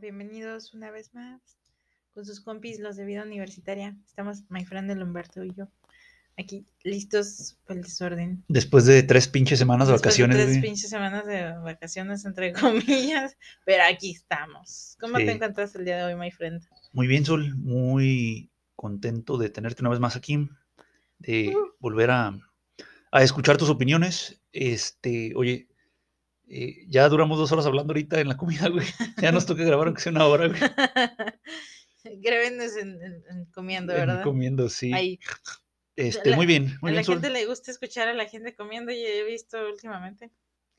Bienvenidos una vez más con sus compis, los de vida universitaria. Estamos, my friend el Humberto y yo, aquí listos para el desorden. Después de tres pinches semanas de Después vacaciones, tres güey. pinches semanas de vacaciones, entre comillas, pero aquí estamos. ¿Cómo Sí. te encuentras el día de hoy, my friend? Muy bien, Sol. Muy contento de tenerte una vez más aquí. De Uh. volver a, a escuchar tus opiniones. Este, oye, eh, ya duramos dos horas hablando ahorita en la comida, güey. Ya nos toca grabar aunque sea una hora, güey. Grábenos en, en- en comiendo, En ¿verdad? Comiendo, sí. Ahí. Este, la- muy bien, A muy la bien, Sol. gente le gusta escuchar a la gente comiendo y he visto últimamente.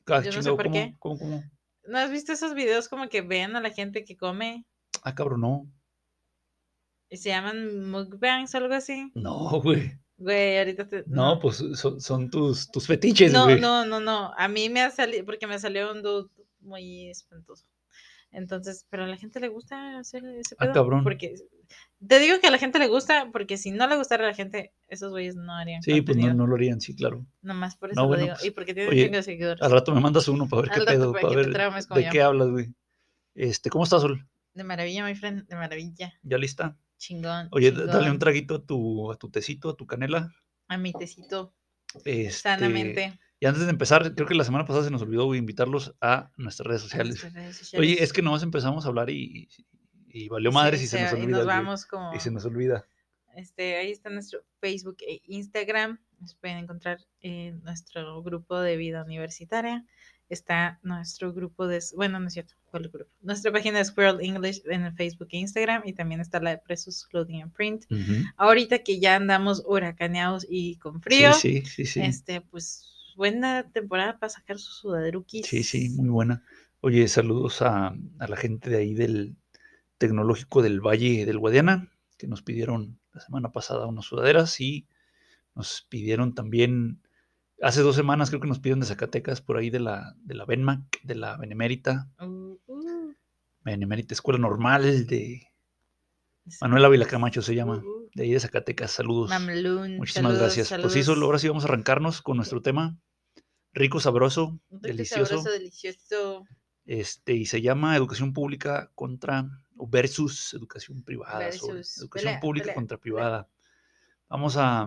Ah, yo no sé por ¿cómo, qué. cómo, cómo? ¿No has visto esos videos como que ven a la gente que come Ah, cabrón, no. y se llaman mukbangs o algo así? No, güey. Güey, ahorita te... No, pues son, son tus, tus fetiches, No, güey. no, no, no. A mí me ha salido, porque me salió un dude muy espantoso. Entonces, pero a la gente le gusta hacer ese Ah, pedo. cabrón. Porque te digo que a la gente le gusta, porque si no le gustara a la gente, esos güeyes no harían Sí, pues no, no lo harían, sí, claro. Nomás por eso No, lo bueno, digo. pues, y porque tiene oye, un chingo de seguidores. Al rato me mandas uno para ver qué Al pedo, para ver de yo. qué hablas, güey. Este, ¿cómo estás, Sol? De maravilla, my friend, de maravilla. ¿Ya lista? Chingón. Oye, dale un traguito a tu, a tu tecito, a tu canela. A mi tecito, Este, sanamente. Y antes de empezar, creo que la semana pasada se nos olvidó invitarlos a nuestras redes sociales. nuestras redes Oye, es que nomás empezamos a hablar y, y valió Sí, madres y se, nos y olvida. güey, como... Y se nos olvida. Este, ahí está nuestro Facebook e Instagram. Nos pueden encontrar en nuestro grupo de vida universitaria. Está nuestro grupo de, bueno, no es cierto, ¿cuál grupo? Nuestra página de Squirrel English en el Facebook e Instagram y también está la de Presos Clothing and Print. Ahorita que ya andamos huracaneados y con frío, Sí, sí, sí, sí. este, pues buena temporada para sacar sus sudaderuquis. Sí, sí, muy buena. Oye, saludos a, a la gente de ahí del Tecnológico del Valle del Guadiana, que nos pidieron la semana pasada unas sudaderas y nos pidieron también, hace dos semanas creo que nos pidieron de Zacatecas, por ahí de la, de la Benmac, de la Benemérita, Uh, uh, Benemérita Escuela Normal de es- Manuel Ávila Camacho se llama, uh, uh, de ahí de Zacatecas. Saludos. Mamelún, Muchísimas saludos, gracias. Pues sí, solo ahora sí vamos a arrancarnos con nuestro tema. Rico, sabroso, Rico, delicioso. sabroso, delicioso. Este, y se llama Educación Pública contra o versus Educación Privada. Versus. Educación Pelea, Pública pelea, contra pelea. Privada. Vamos a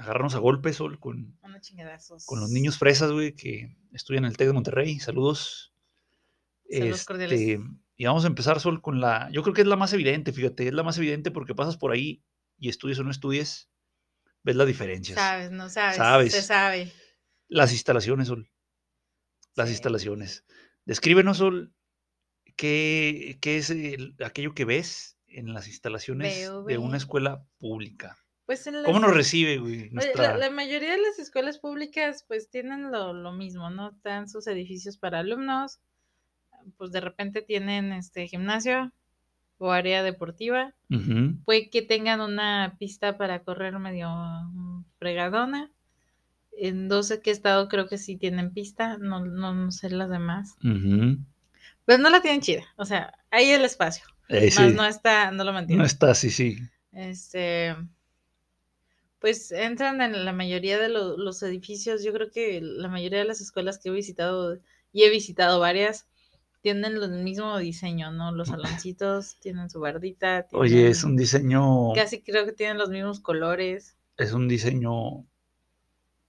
agarrarnos a golpes, Sol, con, con los niños fresas, güey, que estudian en el TEC de Monterrey. Saludos. Saludos cordiales. Este, y vamos a empezar, Sol, con la. Yo creo que es la más evidente, fíjate, es la más evidente porque pasas por ahí y estudies o no estudies, ves las diferencias. Sabes, no sabes. Sabes. Se sabe. Las instalaciones, Sol. Las Sí. instalaciones. Descríbenos, Sol, qué, qué es el- aquello que ves en las instalaciones Veo, de una escuela pública. Pues en ¿Cómo nos recibe, güey? Nuestra... la, la mayoría de las escuelas públicas pues tienen lo, lo mismo, ¿no? Están sus edificios para alumnos, pues de repente tienen este gimnasio o área deportiva, Ujú, puede que tengan una pista para correr medio mm, fregadona. En 12 que he estado creo que sí tienen pista, no, no, no sé las demás. ujú. Pues no la tienen chida, o sea, hay el espacio, Eh, más sí, no está, no lo mantienen. no está así, sí. Este, pues entran en la mayoría de lo- los edificios. Yo creo que la mayoría de las escuelas que he visitado, y he visitado varias, tienen el mismo diseño, ¿no? Los saloncitos tienen su bardita. Oye, es tienen- un diseño, Casi creo que tienen los mismos colores. es un diseño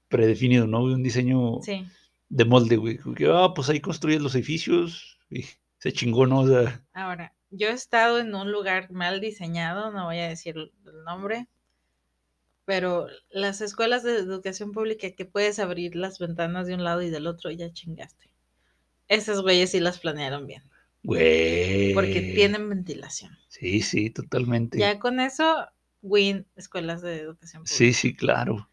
predefinido, ¿no? Un diseño Sí. de molde, güey. Que, ah, pues ahí construyes los edificios y se chingó, ¿no? O sea, Ahora, yo he estado en un lugar mal diseñado, no voy a decir el nombre, pero las escuelas de educación pública que puedes abrir las ventanas de un lado y del otro, ya chingaste. Esas güeyes sí las planearon bien, güey. porque tienen ventilación. Sí, sí, totalmente. Ya con eso, win escuelas de educación pública. Sí, sí, claro.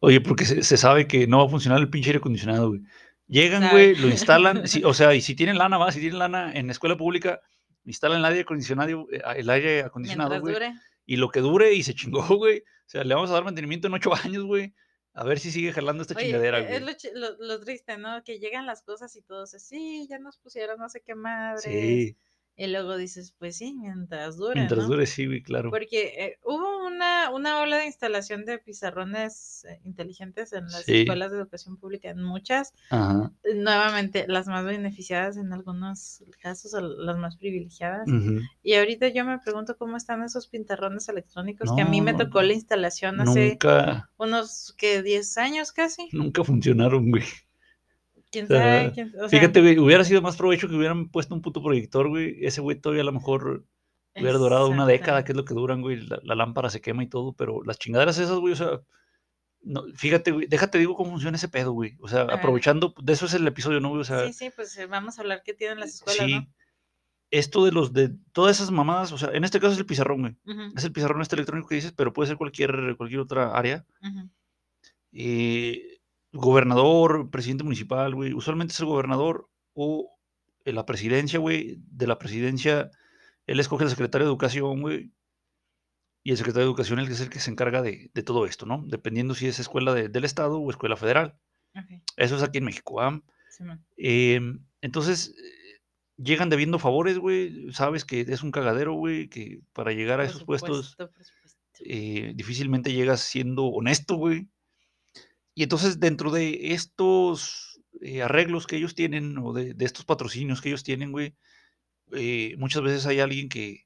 Oye, porque se, se sabe que no va a funcionar el pinche aire acondicionado, güey. Llegan, güey, lo instalan, sí, o sea, y si tienen lana, va, si tienen lana en la escuela pública, instalan el aire acondicionado, eh, el aire acondicionado, güey, y lo que dure y se chingó, güey. O sea, le vamos a dar mantenimiento en ocho años, güey. A ver si sigue jalando esta Oye, chingadera, eh, güey. es lo- lo triste, ¿no? Que llegan las cosas y todos, sí, ya nos pusieron no sé qué madre. Sí, Y luego dices, pues sí, mientras dure, Mientras ¿no? dure, sí, güey, claro. Porque eh, hubo una, una ola de instalación de pizarrones eh, inteligentes en las Sí. escuelas de educación pública, en muchas. Ajá. Nuevamente, las más beneficiadas en algunos casos, las más privilegiadas. ujú. Y ahorita yo me pregunto cómo están esos pintarrones electrónicos que a mí me tocó la instalación hace Nunca, unos, que 10 años casi. nunca funcionaron, güey. ¿Quién sabe? quién- o sea, Fíjate, güey, hubiera sido más provecho que hubieran puesto un puto proyector, güey. Ese güey todavía a lo mejor hubiera durado una década, que es lo que duran, güey. La, la lámpara se quema y todo, pero las chingaderas esas, güey, o sea, no, fíjate, güey, déjate digo cómo funciona ese pedo, güey. O sea, aprovechando, de eso es el episodio, ¿no, güey? O sea, Sí, sí, pues eh, vamos a hablar qué tienen las escuelas, sí. Esto de los, de todas esas mamadas, o sea, en este caso es el pizarrón, güey. ¿no? Ujú, Es el pizarrón este electrónico que dices, pero puede ser cualquier, cualquier otra área. eh, gobernador, presidente municipal, güey. Usualmente es el gobernador o eh, la presidencia, güey. De la presidencia, él escoge al secretario de educación, güey. Y el secretario de educación es el que el se encarga de, de todo esto, ¿no? Dependiendo si es escuela de- del Estado o escuela federal. Eso es aquí en México, ¿ah? Em, entonces, eh, llegan debiendo favores, güey. Sabes que es un cagadero, güey, que para llegar a Por esos puestos supuesto, eh, difícilmente llegas siendo honesto, güey. Y entonces dentro de estos eh, arreglos que ellos tienen o de, de estos patrocinios que ellos tienen, güey, eh, muchas veces hay alguien que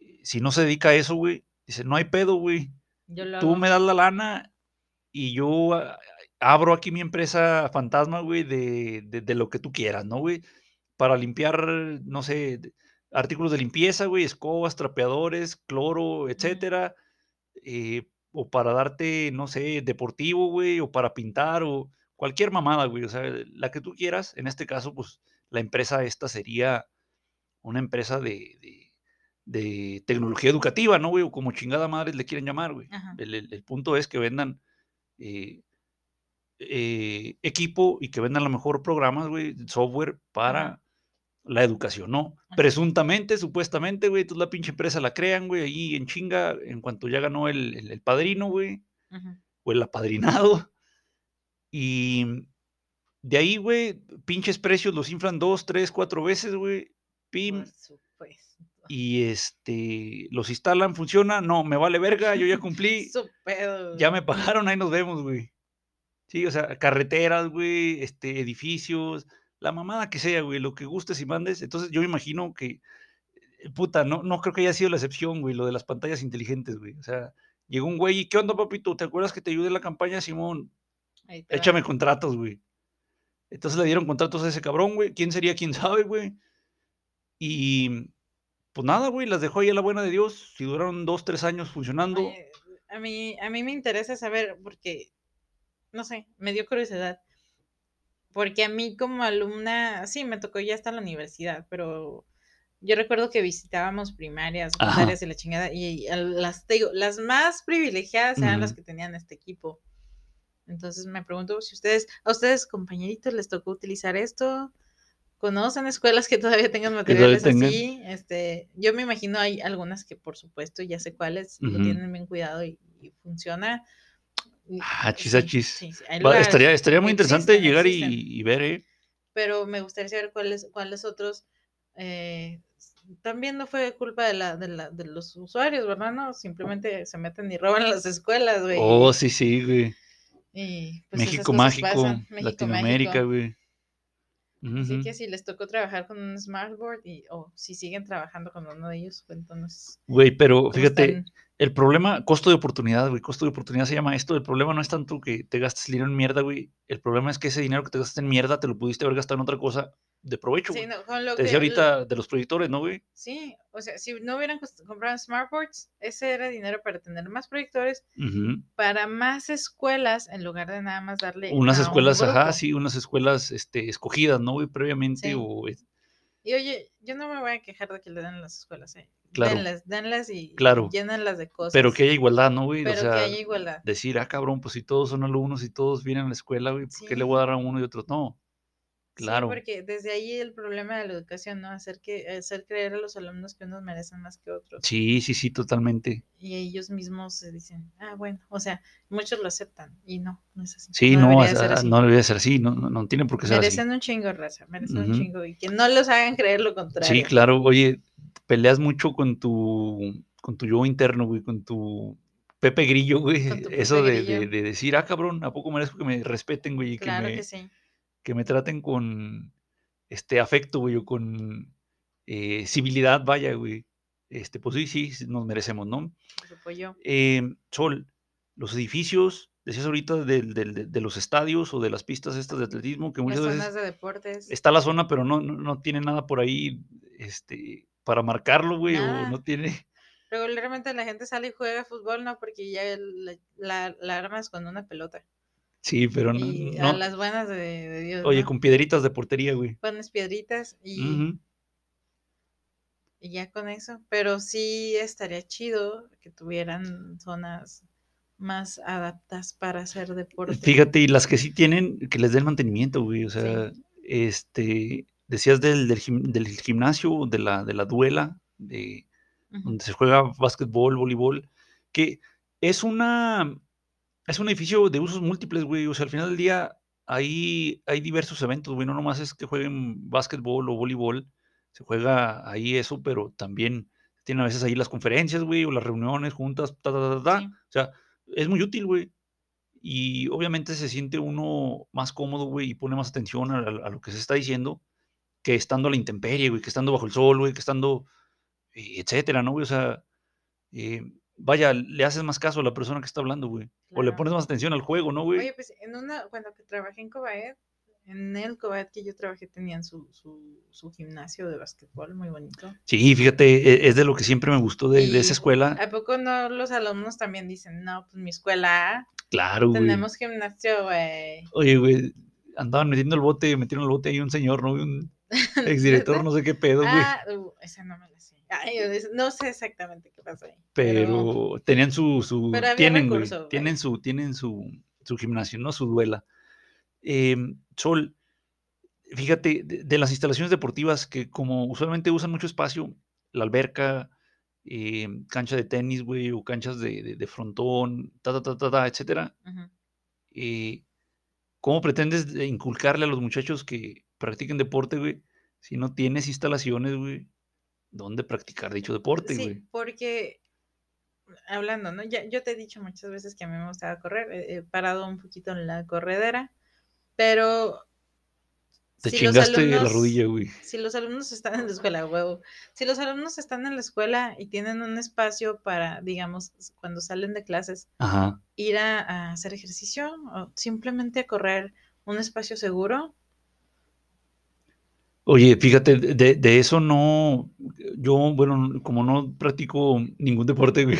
eh, si no se dedica a eso, güey, dice, no hay pedo, güey. Tú hago. me das la lana y yo ah, abro aquí mi empresa fantasma, güey, de, de- de lo que tú quieras, ¿no, güey? Para limpiar, no sé, artículos de limpieza, güey, escobas, trapeadores, cloro, etcétera. eh, o para darte, no sé, deportivo, güey, o para pintar, o cualquier mamada, güey. O sea, la que tú quieras. En este caso, pues, la empresa esta sería una empresa de, de- de tecnología educativa, ¿no, güey? O como chingada madre le quieren llamar, güey. El, el- el punto es que vendan eh, eh, equipo y que vendan a lo mejor programas, güey, software para Ajá. La educación, ¿no? Presuntamente, supuestamente, güey, entonces la pinche empresa la crean, güey, ahí en chinga, en cuanto ya ganó el, el- el padrino, güey, o el apadrinado. Y de ahí, güey, pinches precios los inflan dos, tres, cuatro veces, güey, pim, Por supuesto. y este, los instalan, funciona, no, me vale verga, yo ya cumplí, pedo. ya me pagaron, ahí nos vemos, güey. Sí, o sea, carreteras, güey, este, edificios, la mamada que sea, güey, lo que gustes y mandes. Entonces yo me imagino que, eh, puta, no, no creo que haya sido la excepción, güey, lo de las pantallas inteligentes, güey. O sea, llegó un güey y, ¿qué onda, papito? ¿Te acuerdas que te ayudé en la campaña, Simón? Va. Échame contratos, güey. Entonces le dieron contratos a ese cabrón, güey. ¿Quién sería? ¿Quién sabe, güey? Y pues nada, güey, las dejó ahí a la buena de Dios. Si duraron dos, tres años funcionando. Oye, a mí, a mí me interesa saber, porque, no sé, me dio curiosidad. Porque a mí como alumna, sí, me tocó ya hasta la universidad, pero yo recuerdo que visitábamos primarias, secundarias y la chingada, y las, te digo, las más privilegiadas eran las que tenían este equipo. Entonces me pregunto si ustedes, a ustedes, compañeritos, les tocó utilizar esto. ¿Conocen escuelas que todavía tengan todavía materiales tengan. así? Este, yo me imagino hay algunas que por supuesto ya sé cuáles, lo tienen bien cuidado y, y funciona. Ah, chis, sí, chis. sí, sí, hay Va, lugares, estaría, estaría muy interesante llegar y, y ver, ¿eh? Pero me gustaría saber cuáles, cuáles otros eh, también no fue culpa de la, de la, de los usuarios, ¿verdad? No, simplemente se meten y roban las escuelas, güey. Oh, sí, sí, güey. y, pues, México mágico, México Latinoamérica, Así que si les tocó trabajar con un smartboard y, o si siguen trabajando con uno de ellos, cuéntanos. Güey, pero cómo fíjate, están. el problema, costo de oportunidad, güey, costo de oportunidad se llama esto. El problema no es tanto que te gastes dinero en mierda, güey. El problema es que ese dinero que te gastas en mierda te lo pudiste haber gastado en otra cosa de provecho, Sí, güey. no, con lo Te decía que- ahorita de los proyectores, ¿no, güey? Sí, o sea, si no hubieran comprado smartboards, ese era dinero para tener más proyectores, para más escuelas, en lugar de nada más darle Unas un escuelas, ajá, sí, unas escuelas este, escogidas, ¿no, güey? Previamente Sí. o... Y oye, yo no me voy a quejar de que le den las escuelas, ¿eh? Claro. Denlas, denlas y, Claro. llénenlas de cosas. Pero que haya igualdad, ¿no, güey? O Pero sea, que haya igualdad. decir, ah, cabrón, pues si todos son alumnos y todos vienen a la escuela, güey, ¿por qué le voy a dar a uno y otros no? Claro. Sí, porque desde ahí el problema de la educación, ¿no? Hacer que hacer creer a los alumnos que unos merecen más que otros. Sí, sí, sí, totalmente. Y ellos mismos se dicen, ah, bueno, o sea, muchos lo aceptan y no, no es así. Sí, no, debería ser no debería ser así, no, no, no tiene por qué ser así. Merecen un chingo, raza, merecen un chingo y que no los hagan creer lo contrario. Sí, claro. Oye, peleas mucho con tu, con tu yo interno, güey, con tu Pepe Grillo, güey. Pepe Eso de, de- decir, ah, cabrón, ¿a poco merezco que me respeten, güey? Y que Claro me, que sí. Que me traten con este afecto, güey, o con eh, civilidad, vaya, güey. Este, pues sí, sí, nos merecemos, ¿no? Apoyo. Eh, Sol, los edificios, decías ahorita del- de, de los estadios o de las pistas estas de atletismo, que Las muchas zonas veces de deportes. está la zona, pero no, no, no tiene nada por ahí este, para marcarlo, güey, o no tiene... Regularmente la gente sale y juega fútbol, no, porque ya el- la, la armas con una pelota. Sí, pero no... Y no- a las buenas de, de Dios. oye, ¿no? con piedritas de portería, güey. Pones piedritas y, y ya con eso. Pero sí estaría chido que tuvieran zonas más adaptadas para hacer deporte. Fíjate, y las que sí tienen, que les den mantenimiento, güey. O sea, este, decías del, del, gim- del gimnasio, de la, de la duela, de donde se juega básquetbol, voleibol, que es una, es un edificio de usos múltiples, güey. O sea, al final del día ahí hay diversos eventos, güey. No nomás es que jueguen básquetbol o voleibol, se juega ahí eso, pero también tienen a veces ahí las conferencias, güey, o las reuniones juntas, ta, ta, ta, ta. Sí. O sea, es muy útil, güey. Y obviamente se siente uno más cómodo, güey, y pone más atención a, a- a lo que se está diciendo que estando a la intemperie, güey, que estando bajo el sol, güey, que estando, eh, etcétera, ¿no, güey? O sea, eh, vaya, le haces más caso a la persona que está hablando, güey. O le pones más atención al juego, ¿no, güey? Oye, pues en una, cuando que trabajé en Cobaet, en el Cobaet que yo trabajé tenían su, su, su gimnasio de básquetbol muy bonito. Sí, fíjate, e- es de lo que siempre me gustó de, de esa escuela. ¿A poco no los alumnos también dicen, no, pues mi escuela, Claro, güey. tenemos gimnasio, güey? Oye, güey, andaban metiendo el bote, metieron el bote ahí un señor, ¿no? Un exdirector, no sé qué pedo, güey. Ah, uh, esa no me la. Ay, no sé exactamente qué pasó ahí. pero tenían su, su tienen, recurso, tienen su, tienen su, su gimnasio, ¿no? Su duela. Em, Sol, fíjate, de, de las instalaciones deportivas que como usualmente usan mucho espacio, la alberca, em, cancha de tenis, güey, o canchas de, de- de frontón, ta, ta, ta, ta, ta, etcétera, eh, ¿cómo pretendes de inculcarle a los muchachos que practiquen deporte, güey, si no tienes instalaciones, güey, donde practicar dicho deporte, Sí, güey? porque hablando, ¿no? Ya, yo te he dicho muchas veces que a mí me gustaba correr, he, he parado un poquito en la corredera, pero Te si chingaste la alumnos- rodilla, güey. si los alumnos están en la escuela, huevo, si los alumnos están en la escuela y tienen un espacio para, digamos, cuando salen de clases, Ajá. ir a, a hacer ejercicio o simplemente a correr un espacio seguro, Oye, fíjate, de, de eso no, yo, bueno, como no practico ningún deporte, güey,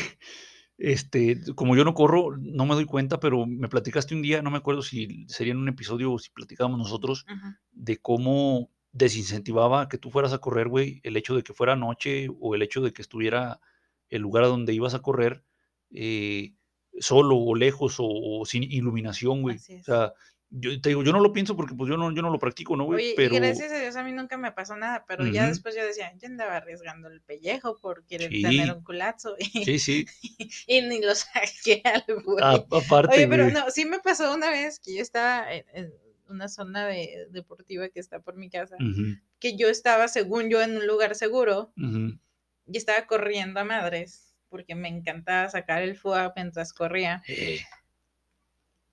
este, como yo no corro, no me doy cuenta, pero me platicaste un día, no me acuerdo si sería en un episodio o si platicábamos nosotros, de cómo desincentivaba que tú fueras a correr, güey, el hecho de que fuera noche o el hecho de que estuviera el lugar a donde ibas a correr eh, solo o lejos o, o sin iluminación, güey. O sea, yo te digo, yo no lo pienso porque pues yo no, yo no lo practico, ¿no, güey? Oye, Pero y gracias a Dios a mí nunca me pasó nada, pero ya Ujú. después yo decía, yo andaba arriesgando el pellejo por querer Sí. tener un culazo y, sí, sí, y ni lo saqué al güey. a- aparte, Oye, pero güey. no, sí me pasó una vez que yo estaba en, en una zona de, deportiva que está por mi casa, Ujú, que yo estaba, según yo, en un lugar seguro ujú. y estaba corriendo a madres, porque me encantaba sacar el FUA mientras corría. Eh,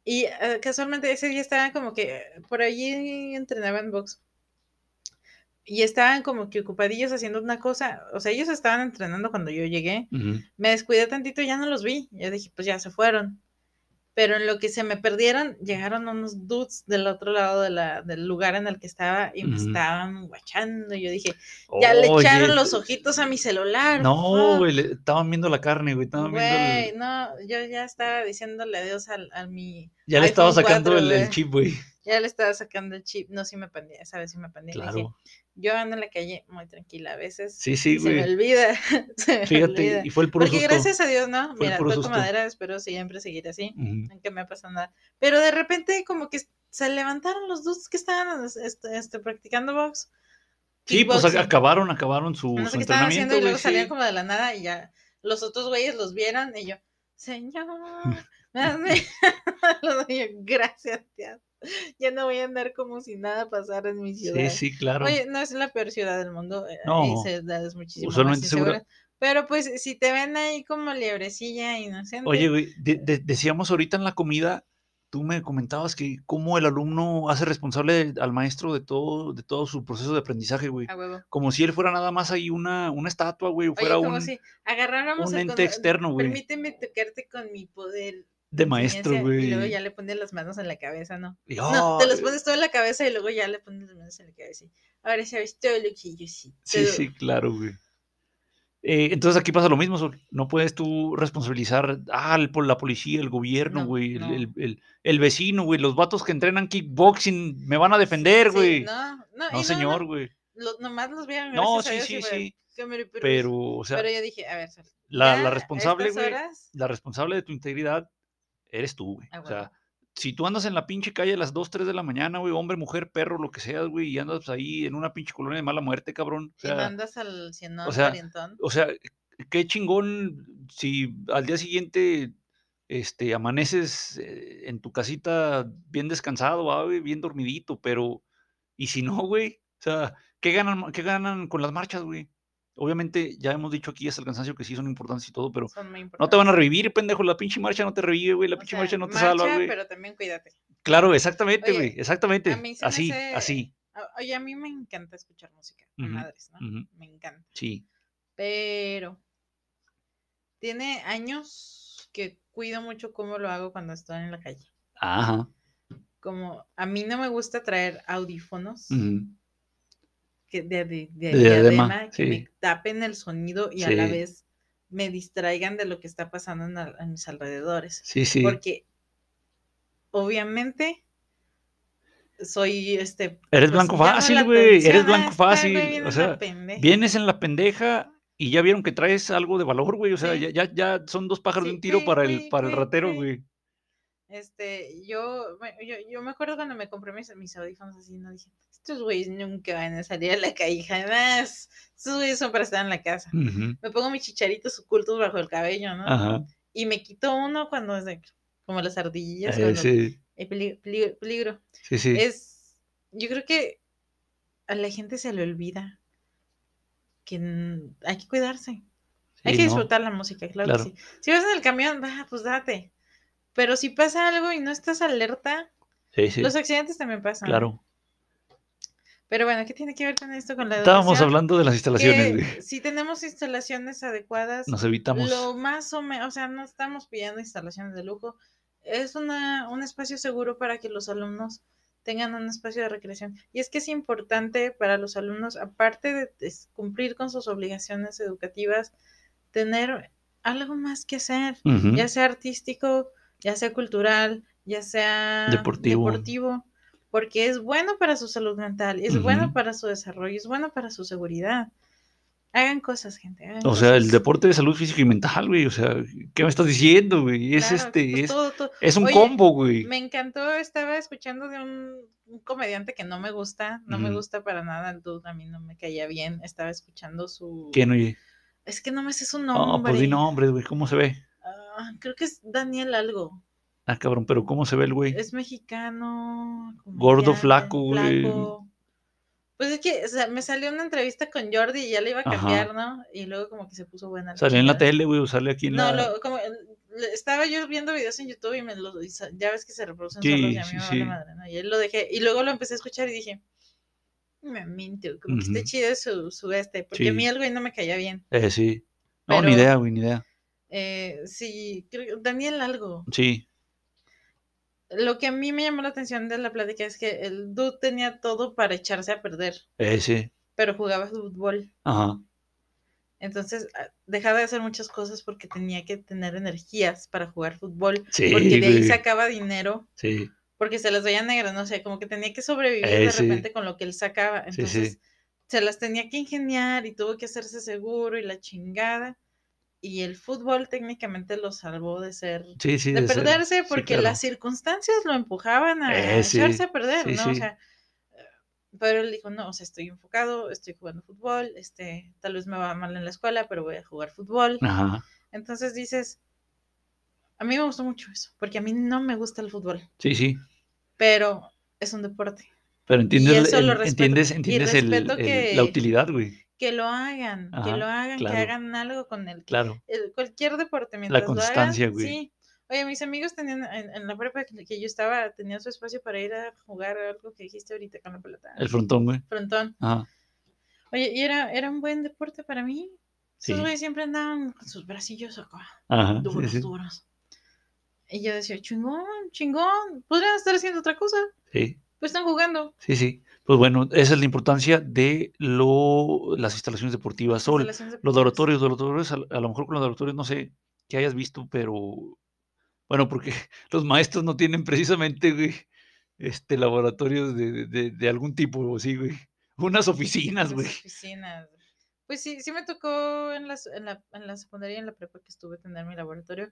Y eh, casualmente ese día estaban como que por allí entrenaban box. Y estaban como que ocupadillos haciendo una cosa. O sea, ellos estaban entrenando cuando yo llegué. Me descuidé tantito y ya no los vi. Yo dije, pues ya se fueron. Pero en lo que se me perdieron, llegaron unos dudes del otro lado de la, del lugar en el que estaba y me estaban guachando. Y yo dije, ya le Oye, echaron los ojitos a mi celular. No, fuck". güey, le- estaban viendo la carne, güey, estaban viendo Güey, el- no, yo ya estaba diciéndole adiós al, a mi Ya le estaba sacando 4, el, el chip, güey. Ya le estaba sacando el chip. No, sí me pandé, esa vez sí me pandé. Dije, Claro. yo ando en la calle muy tranquila a veces. Sí, sí, se me güey. olvida. se me Fíjate, olvida. y fue el puro Porque susto. gracias a Dios, ¿no? Fue Mira, toco madera, espero siempre seguir así. Aunque me ha pasado nada. Pero de repente como que se levantaron los dos que estaban este, este, practicando box. Sí, pues acabaron, acabaron su, No su sé qué estaban haciendo entrenamiento, y luego salían como de la nada y ya los otros güeyes los vieron y yo, señor, gracias, tía. Ya no voy a andar como si nada pasara en mi ciudad. Sí, sí, claro. Oye, no es la peor ciudad del mundo. eh, No. Hay ciudades muchísimo más inseguras. Pero pues si te ven ahí como liebrecilla inocente. Oye, güey, de- de- decíamos ahorita en la comida, tú me comentabas que cómo el alumno hace responsable al maestro de todo, de todo su proceso de aprendizaje, güey. a huevo. Como si él fuera nada más ahí una, una estatua, güey, Oye, fuera como un si agarráramos un ente externo, güey. Permíteme tocarte con mi poder. De maestro, enseñanza", Y luego güey. ya le pones las manos en la cabeza, ¿no? No, te los pones todo en la cabeza y luego ya le pones las manos en la cabeza. Ahora sabes todo lo que yo sí. Sí, sí, claro, güey. Eh, entonces aquí pasa lo mismo, Sol. no puedes tú responsabilizar ah, el- la policía, el gobierno, No, güey, el, no. el- el- el vecino, güey, los vatos que entrenan kickboxing me van a defender, Sí, güey. no, no, no, no, señor, güey. lo- nomás los vieron. No, a sí, Dios, sí, sí. "Cámara, pero, Pero, o sea, pero yo dije, a ver, Sol, la, la responsable, güey, horas, la responsable de tu integridad eres tú, güey. Ah, O sea, si tú andas en la pinche calle a las 2, 3 de la mañana, güey, hombre, mujer, perro, lo que seas, güey, y andas ahí en una pinche colonia de mala muerte, cabrón. O y sea, mandas al cienón sea, orientón. o sea, qué chingón si al día siguiente este, amaneces eh, en tu casita bien descansado, ah, güey, bien dormidito, pero ¿y si no, güey? O sea, ¿qué ganan, qué ganan con las marchas, güey? Obviamente, ya hemos dicho aquí hasta el cansancio que sí son importantes y todo, pero Son muy no te van a revivir, pendejo. La pinche marcha no te revive, güey. La O pinche sea, marcha no te salva, marcha, güey. Pero también cuídate. Claro, exactamente, Oye, güey. Exactamente. a mí se me Así, hace- así. Oye, a mí me encanta escuchar música. a Ujú, Madres, ¿no? Me encanta. Sí. Pero tiene años que cuido mucho cómo lo hago cuando estoy en la calle. Ajá. Como a mí no me gusta traer audífonos ujú. Que de, de- de De diadema, diadema que me tapen el sonido y a la vez me distraigan de lo que está pasando en, mis alrededores. Sí, sí. Porque obviamente soy este. Eres pues, blanco fácil, güey, eres blanco este fácil, o sea. Vienes en la pendeja y ya vieron que traes algo de valor, güey. O sea, Sí. ya, ya, ya son dos pájaros de un tiro para el, para el ratero, güey. Este, yo, yo, yo me acuerdo cuando me compré mis, mis audífonos así, no dije, estos güeyes nunca van a salir a la calle, jamás. Estos güeyes son para estar en la casa. Me pongo mis chicharitos ocultos bajo el cabello, ¿no? Ajá. Y me quito uno cuando es de, como las ardillas, Eh, sí, hay peli- peli- peligro. sí, sí. Es, yo creo que a la gente se le olvida que hay que cuidarse. Hay que no, disfrutar la música, claro, claro. que sí. Si vas en el camión, va, pues date. Pero si pasa algo y no estás alerta, Sí, sí. los accidentes también pasan. Claro. Pero bueno, ¿qué tiene que ver con esto? Con la Estábamos educación? hablando de las instalaciones, Que si tenemos instalaciones adecuadas, Nos evitamos. lo más o menos, o sea, no estamos pidiendo instalaciones de lujo. Es una, un espacio seguro para que los alumnos tengan un espacio de recreación. Y es que es importante para los alumnos, aparte de cumplir con sus obligaciones educativas, tener algo más que hacer, ya sea artístico, ya sea cultural, ya sea Deportivo. deportivo, porque es bueno para su salud mental, es bueno para su desarrollo, es bueno para su seguridad. Hagan cosas, gente. hagan O sea, el deporte de salud física y mental, güey. O sea, ¿qué me estás diciendo, güey? Es Claro, este, pues es, todo, todo. es un Oye, combo, güey. Me encantó, estaba escuchando de un, un comediante que no me gusta, no me gusta para nada, el dude, a mí no me caía bien, estaba escuchando su... ¿Quién, oye? Es que no me sé su No, nombre. pues di nombres, güey. ¿Cómo se ve? Ah, creo que es Daniel algo. Ah, cabrón, pero ¿cómo se ve el güey? Es mexicano. Gordo, flaco, güey. Pues es que o sea, me salió una entrevista con Jordi y ya le iba a Ajá. cambiar, ¿no? Y luego como que se puso buena. Sale en la tele, güey, o sale aquí en No, la... lo, como, estaba yo viendo videos en YouTube y me y sa- ya ves que se reproducen Sí, solos y a mí sí, me madre, ¿no? Y él lo dejé, y luego lo empecé a escuchar y dije, me mintió, como que esté Ujú. chido su, su este, porque a mí el güey no me caía bien. Eh, sí. No, ni idea, güey, ni idea. Eh, sí, creo, Daniel algo. Sí. Lo que a mí me llamó la atención de la plática es que el dude tenía todo para echarse a perder, Eh, sí. pero jugaba fútbol. Ajá. Entonces ah, dejaba de hacer muchas cosas porque tenía que tener energías para jugar fútbol, Sí, porque de ahí sacaba dinero, Sí. porque se las veía negras, no sé, como que tenía que sobrevivir Eh, de sí. repente con lo que él sacaba. Sí, Entonces sí. se las tenía que ingeniar y tuvo que hacerse seguro y la chingada. Y el fútbol técnicamente lo salvó de ser Sí, sí. de ser- perderse porque claro. las circunstancias lo empujaban a Eh, echarse a perder, ¿no? O sea, eh, pero él dijo, no, o sea, estoy enfocado, estoy jugando fútbol, este, tal vez me va mal en la escuela, pero voy a jugar fútbol. Ajá. Entonces dices, a mí me gustó mucho eso, porque a mí no me gusta el fútbol, Sí, sí. pero es un deporte. Pero entiendes, eso el- lo entiendes, Y entiendes el- respeto el- que- la utilidad, güey. Que lo hagan, que lo hagan, claro. que hagan algo con el, Claro. el- cualquier deporte mientras lo hagan, constancia, güey. Sí. Oye, mis amigos tenían en, en la prepa que que yo estaba, tenían su espacio para ir a jugar algo que dijiste ahorita con la pelota. El frontón, güey. frontón. Ajá. Oye, y era, era un buen deporte para mí. Esos Sí. güeyes siempre andaban con sus bracillos acá, Ajá. sí, duros, sí. duros. Y yo decía, chingón, chingón, podrían estar haciendo otra cosa, Sí, pues están jugando. sí, sí. Pues bueno, esa es la importancia de lo, las instalaciones deportivas. Sol, instalaciones los laboratorios, los laboratorios, a, a lo mejor con los laboratorios no sé qué hayas visto, pero bueno, porque los maestros no tienen precisamente, güey, este, laboratorios de, de, de algún tipo, sí, güey. Unas oficinas, Las güey. oficinas. Pues sí, sí me tocó en la, en la, en la secundaria en la prepa que estuve tener mi laboratorio.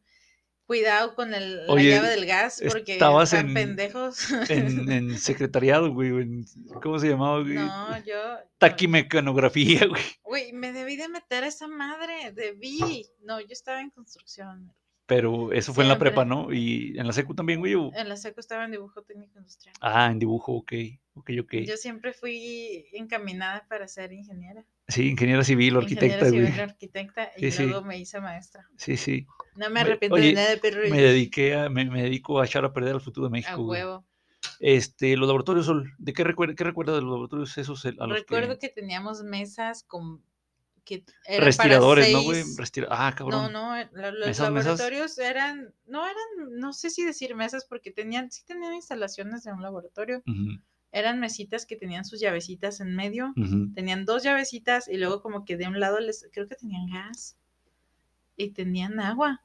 Cuidado con el, la llave del gas porque estabas están en- pendejos. En, en secretariado, güey, en- ¿cómo se llamaba, güey? no, yo. Taquimecanografía, güey. Güey, me debí de meter a esa madre, debí. No, yo estaba en construcción. Pero eso fue en la prepa. ¿no? Y en la secu también, güey. o- En la seco estaba en dibujo técnico industrial. Ah, en dibujo, ok, ok, ok. Yo siempre fui encaminada para ser ingeniera. Sí, ingeniera civil o arquitecta, ingeniera güey. civil, arquitecta, Sí, y sí. luego me hice maestra. Sí, sí. No me arrepiento oye, de nada, pero Me dediqué a, me, me dedico a echar a perder el futuro de a México, güey. huevo. Este, los laboratorios, ¿de qué recuerda, qué recuerda de los laboratorios esos a los Recuerdo que... que... teníamos mesas con que eran Respiradores, para ¿no, güey? Restira- Ah, No, cabrón. no, eh, la- los Mesas, mesas. laboratorios eran, no eran, no sé si decir mesas porque tenían, sí tenían instalaciones de un laboratorio. Eran mesitas que tenían sus llavecitas en medio. Tenían dos llavecitas y luego como que de un lado les, creo que tenían gas y tenían agua.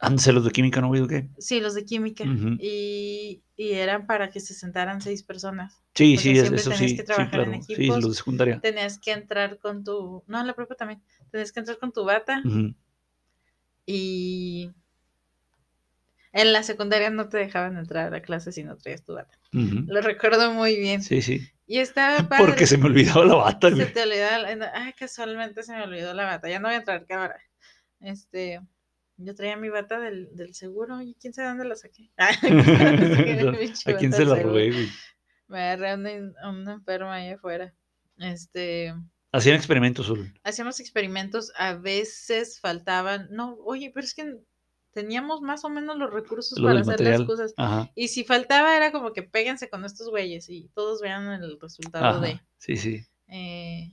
Ándese los de química, ¿no, güey? ¿o qué? Sí, los de química. Y, y eran para que se sentaran seis personas. Sí, Porque sí, eso tenías sí, que sí, trabajar en claro. Sí, equipos. los de secundaria. Tenías que entrar con tu, no, en la propia también. Tenías que entrar con tu bata y en la secundaria no te dejaban entrar a la clase si no traías tu bata. Lo recuerdo muy bien. Sí, sí. Y estaba padre. Porque se me olvidaba la bata, Se te olvidaba, la- ah, casualmente se me olvidó la bata. Ya no voy a entrar cámara. Este, yo traía mi bata del, del seguro y quién sabe dónde la saqué. ¿A quién se la robé, güey? Me agarré a una, una enferma ahí afuera. Este, Hacían experimentos, Sol. hacíamos experimentos, a veces faltaban, no, oye, pero es que teníamos más o menos los recursos Lo para hacer material. las cosas. Ajá. Y si faltaba era como que péguense con estos güeyes y todos vean el resultado Ajá. de... Sí, sí. eh,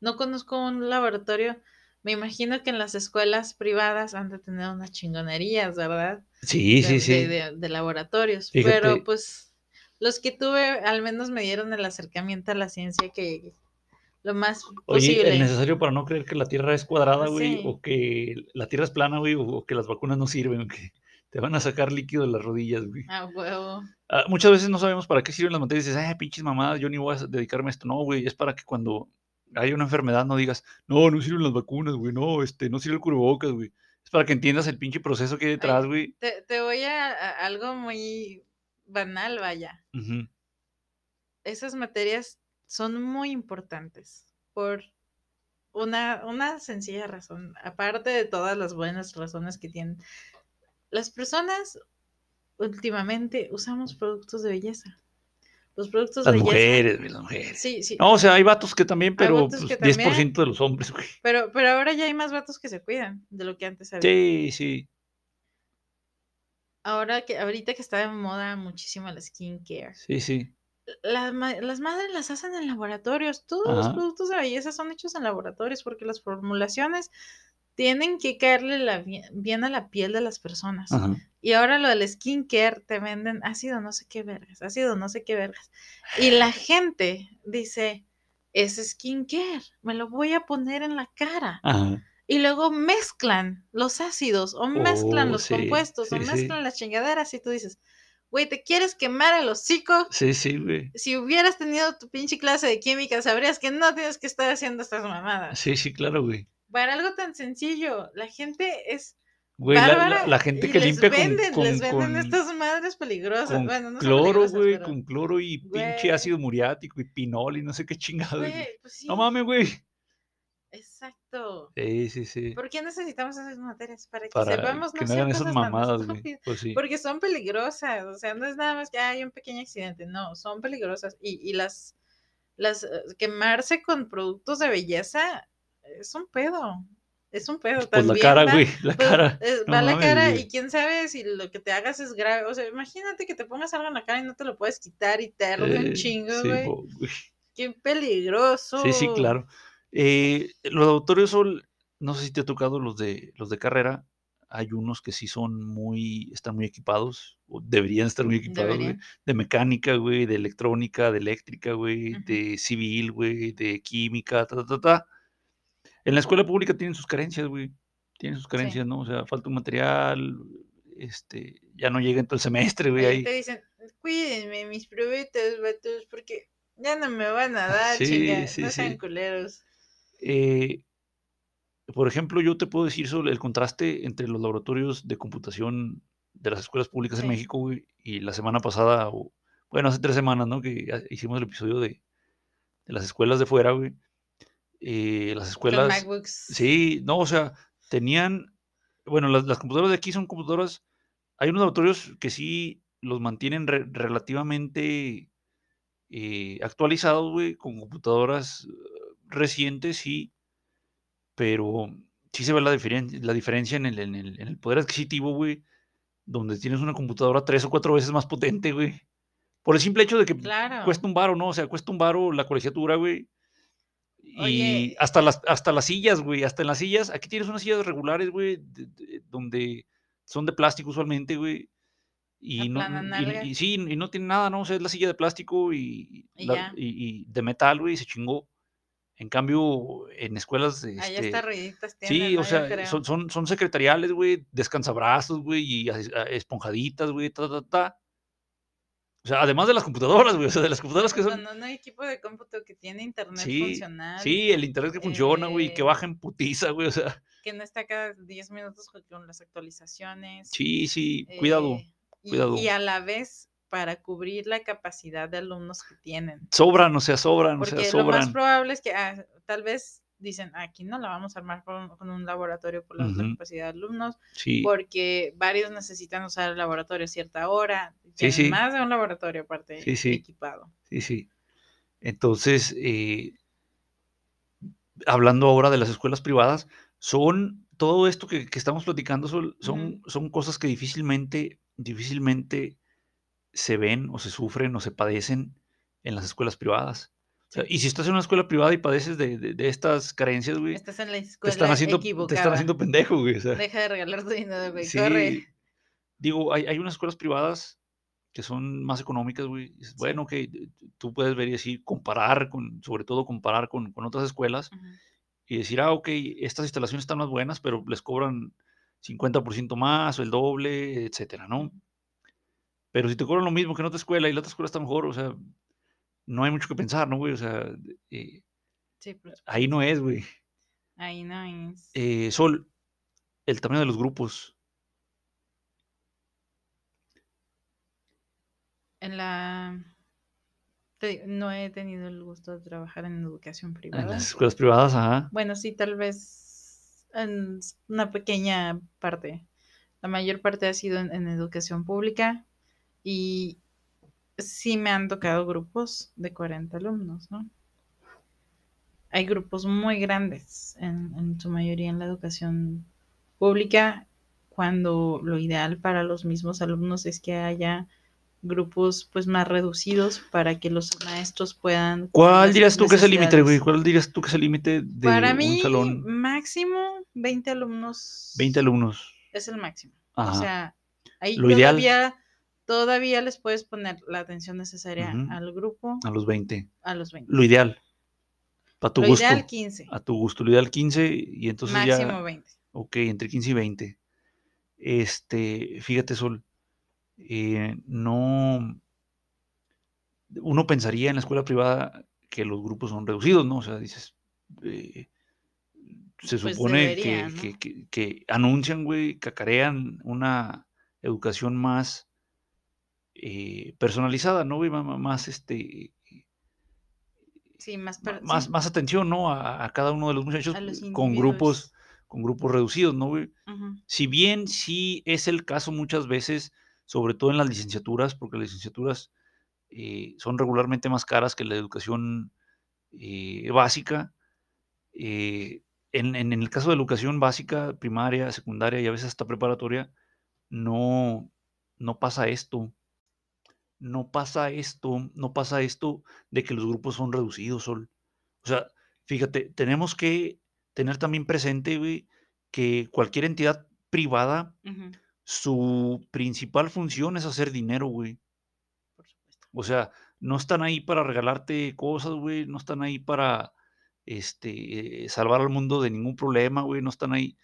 no conozco un laboratorio. Me imagino que en las escuelas privadas han de tener unas chingonerías, ¿verdad? Sí, de, sí, sí. de- laboratorios. Fíjate. Pero pues los que tuve al menos me dieron el acercamiento a la ciencia que lo más Oye, posible. el necesario para no creer que la Tierra es cuadrada, güey, Sí. o que la Tierra es plana, güey, o, que las vacunas no sirven, o que te van a sacar líquido de las rodillas, güey. Ah, huevo. Ah, muchas veces no sabemos para qué sirven las materias y dices, ay, pinches mamadas, yo ni voy a dedicarme a esto. No, güey, es para que cuando hay una enfermedad no digas, no, no sirven las vacunas, güey, no, este, no sirve el cubrebocas, güey. Es para que entiendas el pinche proceso que hay detrás, güey. Te, te voy a, a algo muy banal, vaya. Esas materias son muy importantes por una, una sencilla razón, aparte de todas las buenas razones que tienen. Las personas últimamente usamos productos de belleza. Los productos Las de belleza. mujeres, las mujeres. Sí, sí. No, o sea, hay vatos que también, pero pues, que 10% también. de los hombres, güey. Pero, pero ahora ya hay más vatos que se cuidan de lo que antes había. Sí, sí. Ahora que, ahorita que está de moda muchísimo la skincare. Sí, sí. la las madres las hacen en laboratorios. Todos los productos de belleza son hechos en laboratorios porque las formulaciones tienen que caerle la bien, a la piel de las personas. Ajá. Y ahora lo del skincare te venden ácido no sé qué vergas, ácido no sé qué vergas. Y la gente dice, es skincare, me lo voy a poner en la cara. Ajá. Y luego mezclan los ácidos o mezclan Oh, los sí, compuestos o sí. mezclan las chingaderas y tú dices, güey, ¿te quieres quemar el hocico? Sí, sí, güey. Si hubieras tenido tu pinche clase de química, sabrías que no tienes que estar haciendo estas mamadas. Sí, sí, claro, güey. Para algo tan sencillo, la gente es Güey, la, la- bárbara la gente que limpia con, venden, con, les venden con- estas madres peligrosas. con bueno, no cloro, güey, pero- con cloro y pinche Güey. ácido muriático y pinol y no sé qué chingados. güey. Pues sí, No mames, güey. Exacto. Sí, sí, sí. ¿Por qué necesitamos esas materias? Para que Para sepamos que no no hagan esas mamadas, güey. Pues sí. Porque son peligrosas, o sea, no es nada más que hay un pequeño accidente, no, son peligrosas. Y, y las, las, eh, quemarse con productos de belleza es un pedo, es un pedo. Pues la cara, güey, la pues, cara. eh, no va la cara güey. y quién sabe si lo que te hagas es grave. O sea, imagínate que te pongas algo en la cara y no te lo puedes quitar y te arde Eh, un chingo, sí, güey. bo- güey. Qué peligroso. Sí, sí, claro. Eh, los laboratorios son, no sé si te ha tocado los de los de carrera. Hay unos que sí son muy, están muy equipados, o deberían estar muy equipados, güey. De mecánica, güey, de electrónica, de eléctrica, güey, de civil, güey, de química, ta, ta, ta, ta. En la escuela pública tienen sus carencias, güey. Tienen sus carencias, ¿no? O sea, falta un material, este, ya no llega en todo el semestre, güey, Ahí ahí. te dicen, cuídenme mis probetas, vatos, porque ya no me van a dar, Sí, no sean culeros. Eh, por ejemplo, yo te puedo decir sobre el contraste entre los laboratorios de computación de las escuelas públicas en. México, güey, y la semana pasada, o, bueno, hace tres semanas, ¿no? Que ya hicimos el episodio de, de las escuelas de fuera, güey. Eh, las Con escuelas, MacBooks. sí, no, o sea, tenían, bueno, las, las computadoras de aquí son computadoras, hay unos laboratorios que sí los mantienen re- relativamente eh, actualizados, güey, con computadoras eh, recientes, sí, pero sí se ve la, diferen- la diferencia en el, en, el, en el poder adquisitivo, güey, donde tienes una computadora tres o cuatro veces más potente, güey. Por el simple hecho de que Claro. cuesta un varo, ¿no? O sea, cuesta un varo la colegiatura, güey. Y hasta las, hasta las sillas, güey, hasta en las sillas, aquí tienes unas sillas regulares, güey, de- de- donde son de plástico usualmente, güey. Y, no, y- sí, y no tiene nada, ¿no? O sea, es la silla de plástico y, la- de metal, güey, y se chingó. En cambio, en escuelas, Allá este, está ruiditas Sí, o sea, son, son, son secretariales, güey, descansabrazos, güey, y esponjaditas, güey, ta, ta, ta. O sea, además de las computadoras, güey, o sea, de las computadoras que son... no, no hay equipo de cómputo que tiene internet Sí, funcional. sí, el internet que funciona, güey, que eh, baja en putiza, güey, o sea, Que no está cada 10 minutos con- las actualizaciones. sí, sí, cuidado, eh, y- cuidado. Y, a la vez para cubrir la capacidad de alumnos que tienen. sobran, o sea, sobran, o sea, Porque lo más sobran. probable es que ah, tal vez dicen, aquí no la vamos a armar con, con un laboratorio por la Ujú. capacidad de alumnos, Sí, porque varios necesitan usar el laboratorio a cierta hora. Sí. Más de un laboratorio aparte equipado. sí, sí. Entonces, eh, hablando ahora de las escuelas privadas, son todo esto que, que estamos platicando son, son, son cosas que difícilmente, difícilmente se ven o se sufren o se padecen en las escuelas privadas. Sea, y si estás en una escuela privada y padeces de, de- de estas carencias, güey, Estás en la te escuela están haciendo, te equivocada. están haciendo pendejo, güey. o sea, Deja de regalar tu dinero, güey. sí, Corre. digo, hay, hay unas escuelas privadas que son más económicas, güey. Bueno, que tú puedes ver y decir, comparar, con, sobre todo comparar con, con otras escuelas y decir, ah, ok, estas instalaciones están más buenas, pero les cobran 50% más o el doble, etcétera, ¿no? Pero si te cobran lo mismo que en otra escuela y la otra escuela está mejor, o sea, no hay mucho que pensar, ¿no, güey? O sea, eh, Sí, pues, ahí no es, güey. ahí no es. Eh, Sol, el tamaño de los grupos. En la... no he tenido el gusto de trabajar en educación En privada. las escuelas privadas, ajá. Bueno, sí, tal vez en una pequeña parte. La mayor parte ha sido en, en educación pública y sí me han tocado grupos de 40 alumnos, ¿no? Hay grupos muy grandes, en, en su mayoría en la educación pública, cuando lo ideal para los mismos alumnos es que haya grupos pues más reducidos para que los maestros puedan... ¿Cuál dirías tú que es el límite, güey? ¿Cuál dirías tú que es el límite de Para un mí, salón? máximo 20 alumnos 20 alumnos. es el máximo. Ajá. O sea, ahí Lo ideal- todavía, les puedes poner la atención necesaria Ujú. al grupo a los 20. a los 20. Lo ideal. Para tu Lo gusto. ideal 15, A tu gusto. Lo ideal 15 y entonces máximo ya. 20. Ok, entre 15 y 20. Este, fíjate, Sol. eh, no. Uno pensaría en la escuela privada que los grupos son reducidos, ¿no? O sea, dices. eh, se Pues supone debería, que, ¿no? que- que- que anuncian, güey, cacarean una educación más eh, personalizada, ¿no, Más, este, Sí, más, más, sí, más atención, ¿no? A, a cada uno de los muchachos los con grupos, con grupos reducidos, ¿no, Si bien sí es el caso muchas veces, sobre todo en las licenciaturas, porque las licenciaturas eh, son regularmente más caras que la educación eh, básica. eh, en, en el caso de educación básica, primaria, secundaria y a veces hasta preparatoria, no, no pasa esto. No pasa esto, no pasa esto de que los grupos son reducidos, Sol. O sea, fíjate, tenemos que tener también presente, güey, que cualquier entidad privada, su principal función es hacer dinero, güey. por supuesto. O sea, no están ahí para regalarte cosas, güey, no están ahí para este, salvar al mundo de ningún problema, güey, no están ahí.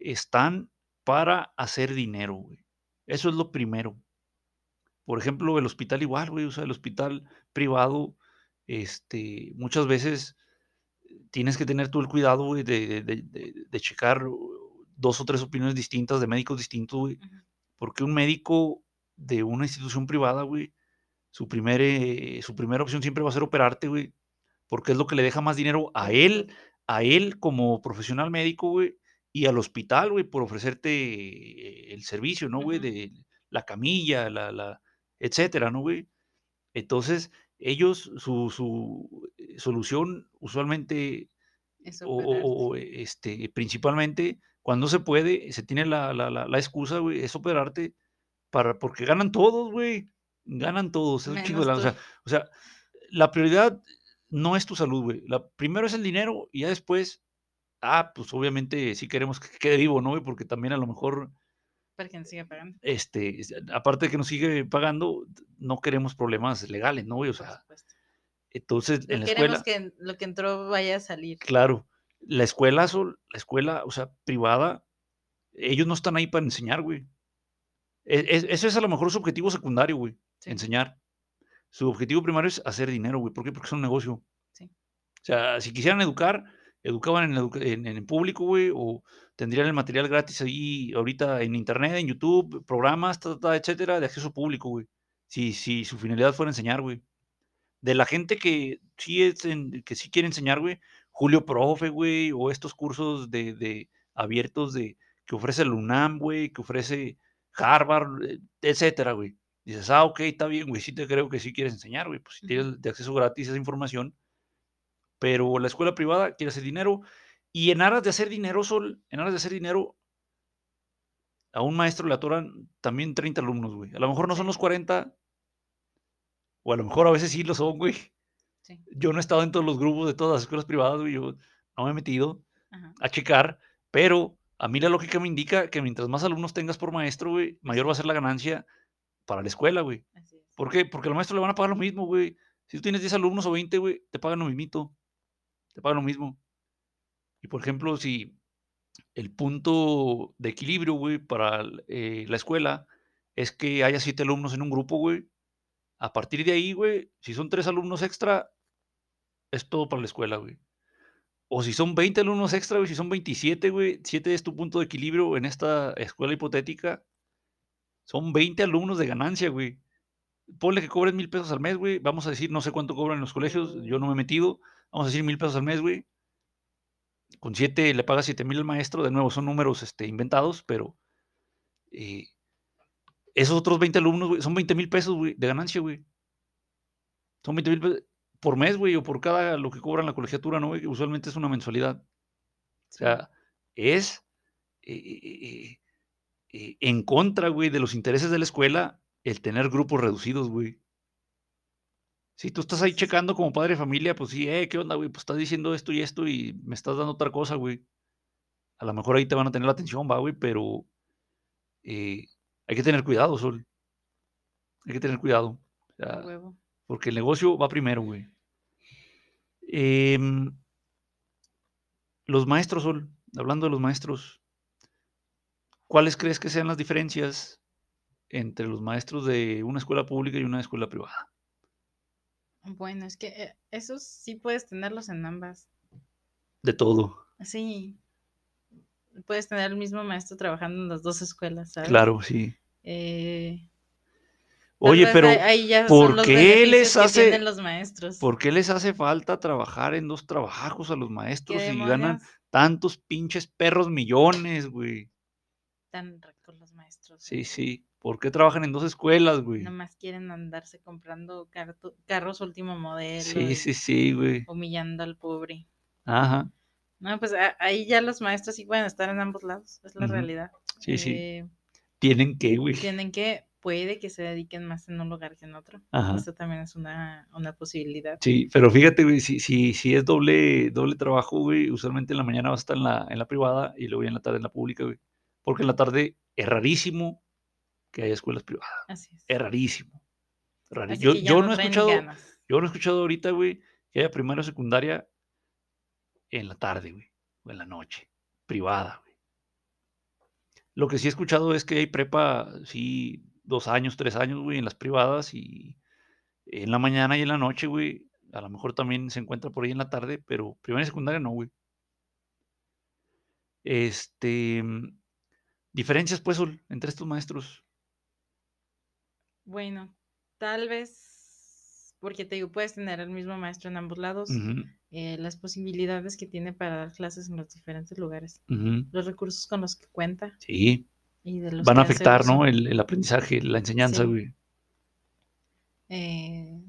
Están para hacer dinero, güey. Eso es lo primero. Por ejemplo, el hospital igual, güey, o sea, el hospital privado, este, muchas veces tienes que tener tú el cuidado, güey, de, de- de- checar dos o tres opiniones distintas de médicos distintos, güey, porque un médico de una institución privada, güey, su, primer, eh, su primera opción siempre va a ser operarte, güey, porque es lo que le deja más dinero a él, a él como profesional médico, güey, y al hospital, güey, por ofrecerte eh, el servicio, ¿no, güey? De la camilla, la, la, etcétera, ¿no, güey? Entonces, ellos, su, su eh, solución usualmente, Es o, o, este, principalmente, cuando se puede, se tiene la, la, la, la excusa, güey, es operarte para, porque ganan todos, güey. Ganan todos, es un chingo de lana. O sea, o sea, la prioridad no es tu salud, güey. La, primero es el dinero y ya después, ah, pues obviamente sí queremos que quede vivo, ¿no? güey? Porque también a lo mejor, Para que nos siga pagando. este, es- aparte de que nos sigue pagando, no queremos problemas legales, ¿no? O sea, entonces No en la queremos escuela, que lo que entró vaya a salir. claro, la escuela, la escuela, o sea, privada, ellos no están ahí para enseñar, güey. E- es- ese es a lo mejor su objetivo secundario, güey, Sí, enseñar. Su objetivo primario es hacer dinero, güey. ¿Por qué? Porque es un negocio. sí. O sea, si quisieran educar, educaban en, educa- en, público, güey, o tendrían el material gratis ahí ahorita en internet, en YouTube, programas, ta, ta, ta, etcétera, de acceso público, güey. Si, si su finalidad fuera enseñar, güey. De la gente que sí, es en- que sí quiere enseñar, güey, Julio Profe, güey, o estos cursos de, de abiertos de que ofrece el UNAM, güey, que ofrece Harvard, eh, etcétera, güey. Dices, ah, ok, está bien, güey, sí te creo que sí quieres enseñar, güey, pues si tienes de acceso gratis esa información, pero la escuela privada quiere hacer dinero y en aras de hacer dinero, Sol, en aras de hacer dinero, a un maestro le atoran también 30 alumnos, güey. A lo mejor no son los 40, o a lo mejor a veces sí lo son, güey. Sí. Yo no he estado en todos los grupos de todas las escuelas privadas, güey, yo no me he metido Ajá. a checar, pero a mí la lógica me indica que mientras más alumnos tengas por maestro, güey, mayor va a ser la ganancia para la escuela, güey. Es. ¿Por qué? Porque al maestro le van a pagar lo mismo, güey. Si tú tienes 10 alumnos o 20, güey, te pagan lo mismito. Te pagan lo mismo. Y por ejemplo, si el punto de equilibrio, güey, para eh, la escuela es que haya 7 alumnos en un grupo, güey. A partir de ahí, güey, si son 3 alumnos extra, es todo para la escuela, güey. O si son 20 alumnos extra, güey, si son 27, güey, 7 es tu punto de equilibrio en esta escuela hipotética. Son 20 alumnos de ganancia, güey. Ponle que cobren mil pesos al mes, güey. Vamos a decir, no sé cuánto cobran los colegios, yo no me he metido. Vamos a decir mil pesos al mes, güey. Con 7 le pagas 7 mil al maestro. De nuevo, son números este, inventados, pero eh, esos otros 20 alumnos, güey, son 20 mil pesos, güey, de ganancia, güey. Son 20 mil pesos por mes, güey, o por cada lo que cobran la colegiatura, ¿no? güey? Usualmente es una mensualidad. O sea, es eh, eh, en contra, güey, de los intereses de la escuela el tener grupos reducidos, güey. Si tú estás ahí checando como padre de familia, pues sí, eh, ¿qué onda, güey? Pues estás diciendo esto y esto y me estás dando otra cosa, güey. A lo mejor ahí te van a tener la atención, va, güey, pero eh, hay que tener cuidado, Sol. Hay que tener cuidado. Porque el negocio va primero, güey. Em, los maestros, Sol, hablando de los maestros, ¿cuáles crees que sean las diferencias entre los maestros de una escuela pública y una escuela privada? Bueno, es que eh, esos sí puedes tenerlos en ambas. De todo. Sí, puedes tener el mismo maestro trabajando en las dos escuelas, ¿sabes? Claro, sí. Eh, Oye, pero ¿por qué les hace- tienen los maestros. ¿por qué les hace falta trabajar en dos trabajos a los ¿Qué maestros y ganan tantos pinches perros millones, güey? tan ricos los maestros? Sí, sí. ¿Por qué trabajan en dos escuelas, güey? Nomás quieren andarse comprando carros último modelo. Sí, sí, sí, güey. Humillando al pobre. Ajá. No, pues ahí ya los maestros sí pueden estar en ambos lados, es la realidad. Sí, sí. Eh, Tienen que, güey. tienen que, puede que se dediquen más en un lugar que en otro. Ajá. Eso también es una, una posibilidad. Sí, pero fíjate, güey, si, si, si es doble, doble trabajo, güey, usualmente en la mañana vas a estar en la, en la privada y luego ya en la tarde en la pública, güey. Porque en la tarde es rarísimo que haya escuelas privadas. Así es. Es rarísimo. Así Yo, yo no he escuchado, ganas. yo no he escuchado ahorita, güey, que haya primaria o secundaria en la tarde, güey, o en la noche, privada, güey. Lo que sí he escuchado es que hay prepa, sí, dos años, tres años, güey, en las privadas y en la mañana y en la noche, güey. A lo mejor también se encuentra por ahí en la tarde, pero primaria y secundaria no, güey. Este, diferencias, pues, entre estos maestros. Bueno, tal vez, porque te digo, puedes tener el mismo maestro en ambos lados, eh, las posibilidades que tiene para dar clases en los diferentes lugares, los recursos con los que cuenta Sí, y de los van a afectar. ¿no? El, el aprendizaje, la enseñanza, Sí. güey. Eh,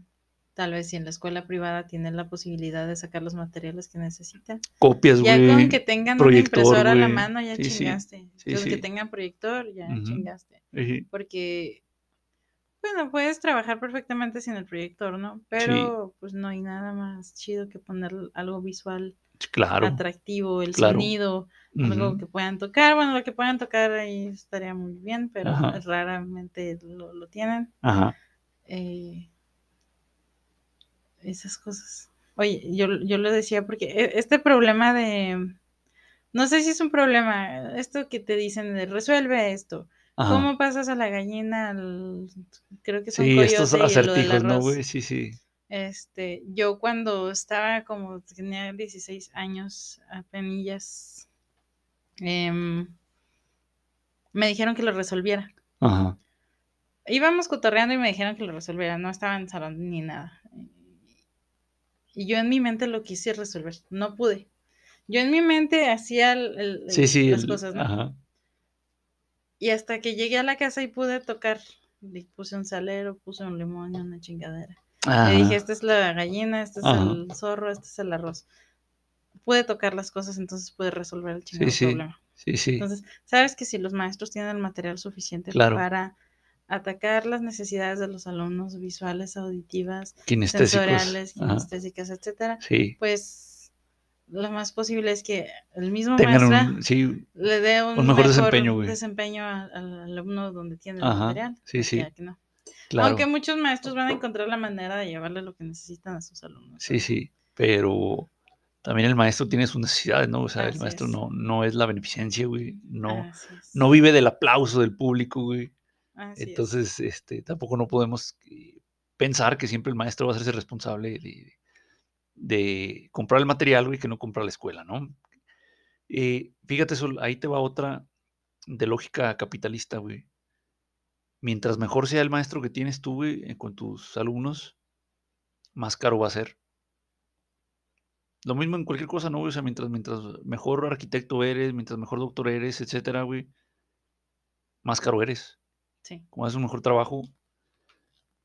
tal vez si en la escuela privada tienen la posibilidad de sacar los materiales que necesitan. Copias, Ya güey. con que tengan proyector, una impresora a la mano ya Sí, chingaste. sí, con que tengan proyector ya chingaste. Porque, bueno, puedes trabajar perfectamente sin el proyector, ¿no? Pero pues no hay nada más chido que poner algo visual Claro. atractivo, el claro. sonido, algo que puedan tocar. Bueno, lo que puedan tocar ahí estaría muy bien, pero Ajá. raramente lo, lo tienen. Ajá. Eh, esas cosas. Oye, yo, yo lo decía porque e- este problema de, no sé si es un problema, esto que te dicen de resuelve esto. Ajá. ¿Cómo pasas a la gallina al, creo que son Sí, estos coyote y del acertijos, ¿no, güey? Sí, sí. Este, yo cuando estaba como tenía 16 años, apenas, em, me dijeron que lo resolviera. Ajá. Íbamos cotorreando y me dijeron que lo resolviera, no estaba en salón ni nada. Y yo en mi mente lo quise resolver, no pude. Yo en mi mente hacía el- el- Sí, sí. las el- cosas, ¿no? Ajá. Y hasta que llegué a la casa y pude tocar, le puse un salero, puse un limón y una chingadera. Ajá. Le dije, esta es la gallina, este es Ajá. el zorro, este es el arroz. Pude tocar las cosas, entonces pude resolver el chingado sí. problema. Sí, sí. Entonces, sabes que si los maestros tienen el material suficiente Claro. para atacar las necesidades de los alumnos visuales, auditivas, sensoriales, kinestésicas, etcétera, Sí. pues lo más posible es que el mismo Tengan maestra un. Sí. le dé un, un mejor desempeño, güey. desempeño al alumno donde tiene el Ajá, material. sí, sí. que a que no. Claro. Aunque muchos maestros van a encontrar la manera de llevarle lo que necesitan a sus alumnos. Sí, sí. Pero también el maestro tiene sus necesidades, ¿no? O sea, el maestro es. no, no es la beneficencia, güey. No, no vive del aplauso del público, güey. Así es. Entonces, este, tampoco no podemos eh, pensar que siempre el maestro va a hacerse responsable de, de comprar el material, güey, que no comprar la escuela, ¿no? Eh, fíjate, Sol, ahí te va otra de lógica capitalista, güey. Mientras mejor sea el maestro que tienes tú, güey, eh, con tus alumnos, más caro va a ser. Lo mismo en cualquier cosa, ¿no? güey? O sea, mientras, mientras mejor arquitecto eres, mientras mejor doctor eres, etcétera, güey, más caro eres Sí. como haces un mejor trabajo.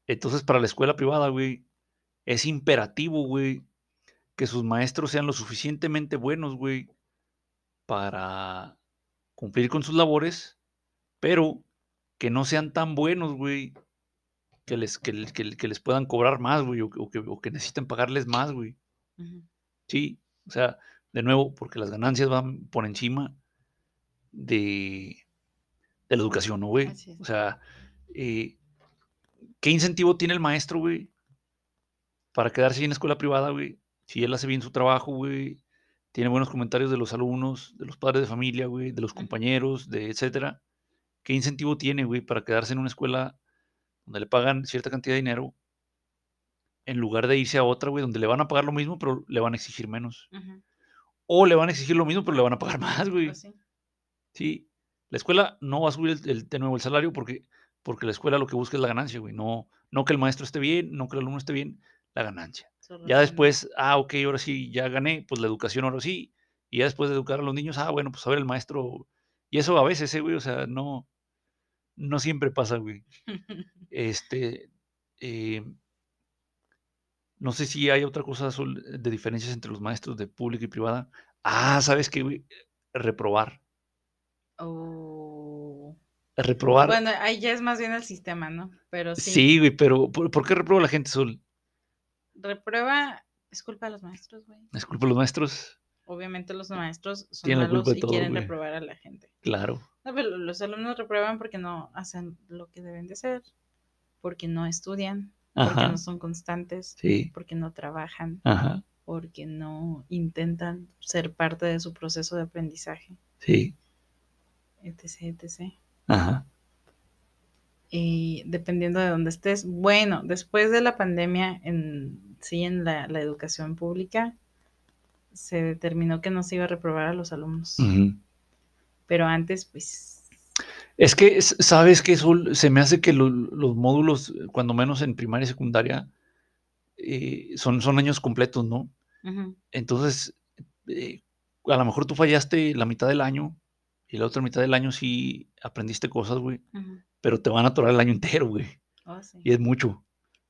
Entonces, para la escuela privada, güey, es imperativo, güey, que sus maestros sean lo suficientemente buenos, güey, para cumplir con sus labores, pero que no sean tan buenos, güey, que les, que, que- que les puedan cobrar más, güey, o, que- o que, o que necesiten pagarles más, güey. Sí, o sea, de nuevo, porque las ganancias van por encima de, de la educación, ¿no, güey? O sea, eh, ¿qué incentivo tiene el maestro, güey, para quedarse en la escuela privada, güey? Si él hace bien su trabajo, güey, tiene buenos comentarios de los alumnos, de los padres de familia, güey, de los compañeros, de etcétera. ¿Qué incentivo tiene, güey, para quedarse en una escuela donde le pagan cierta cantidad de dinero en lugar de irse a otra, güey, donde le van a pagar lo mismo, pero le van a exigir menos? O le van a exigir lo mismo, pero le van a pagar más, güey. Pues sí. Sí, la escuela no va a subir el, el- de nuevo el salario porque, porque la escuela lo que busca es la ganancia, güey. No, no que el maestro esté bien, no que el alumno esté bien, la ganancia. Solo Ya después, ah, ok, ahora sí, ya gané, pues la educación ahora sí. Y ya después de educar a los niños, ah, bueno, pues a ver el maestro. Y eso a veces, eh, güey, o sea, no, no siempre pasa, güey. Este, eh, no sé si hay otra cosa Sol, de diferencias entre los maestros de pública y privada. Ah, ¿sabes qué, güey? Reprobar. Oh. Reprobar. Bueno, ahí ya es más bien el sistema, ¿no? Pero sí. sí, güey, pero ¿por, por qué reprueba la gente, Sol? Reprueba, es culpa de los maestros, güey. ¿Es culpa de los maestros? Obviamente los maestros son Tienen malos y todo, quieren güey. reprobar a la gente. Claro. No, pero los alumnos reprueban porque no hacen lo que deben de hacer, porque no estudian, porque no son constantes, Sí. porque no trabajan, Ajá. porque no intentan ser parte de su proceso de aprendizaje, Sí. etc, etc. Ajá. Y dependiendo de dónde estés, bueno, después de la pandemia, en sí, en la, la educación pública, se determinó que no se iba a reprobar a los alumnos. Pero antes, pues, Es que, ¿sabes qué, Sol? Se me hace que lo- los módulos, cuando menos en primaria y secundaria, eh, son, son años completos, ¿no? Entonces, eh, a lo mejor tú fallaste la mitad del año y la otra mitad del año sí aprendiste cosas, güey, pero te van a atorar el año entero, güey, Oh, sí. y es mucho.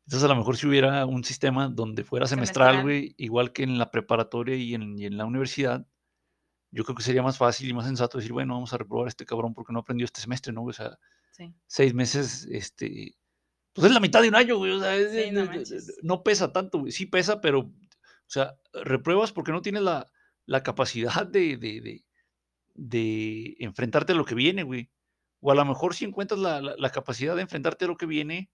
Entonces, a lo mejor si hubiera un sistema donde fuera semestral, güey, igual que en la preparatoria y en, y en la universidad, yo creo que sería más fácil y más sensato decir, bueno, vamos a reprobar a este cabrón porque no aprendió este semestre, ¿no? O sea, Sí. seis meses, este, pues es la mitad de un año, güey, o sea, es- Sí, no pesa tanto, güey, sí pesa, pero, o sea, repruebas porque no tienes la, la capacidad de, de, de, de enfrentarte a lo que viene, güey. O a lo mejor si encuentras la, la- la capacidad de enfrentarte a lo que viene,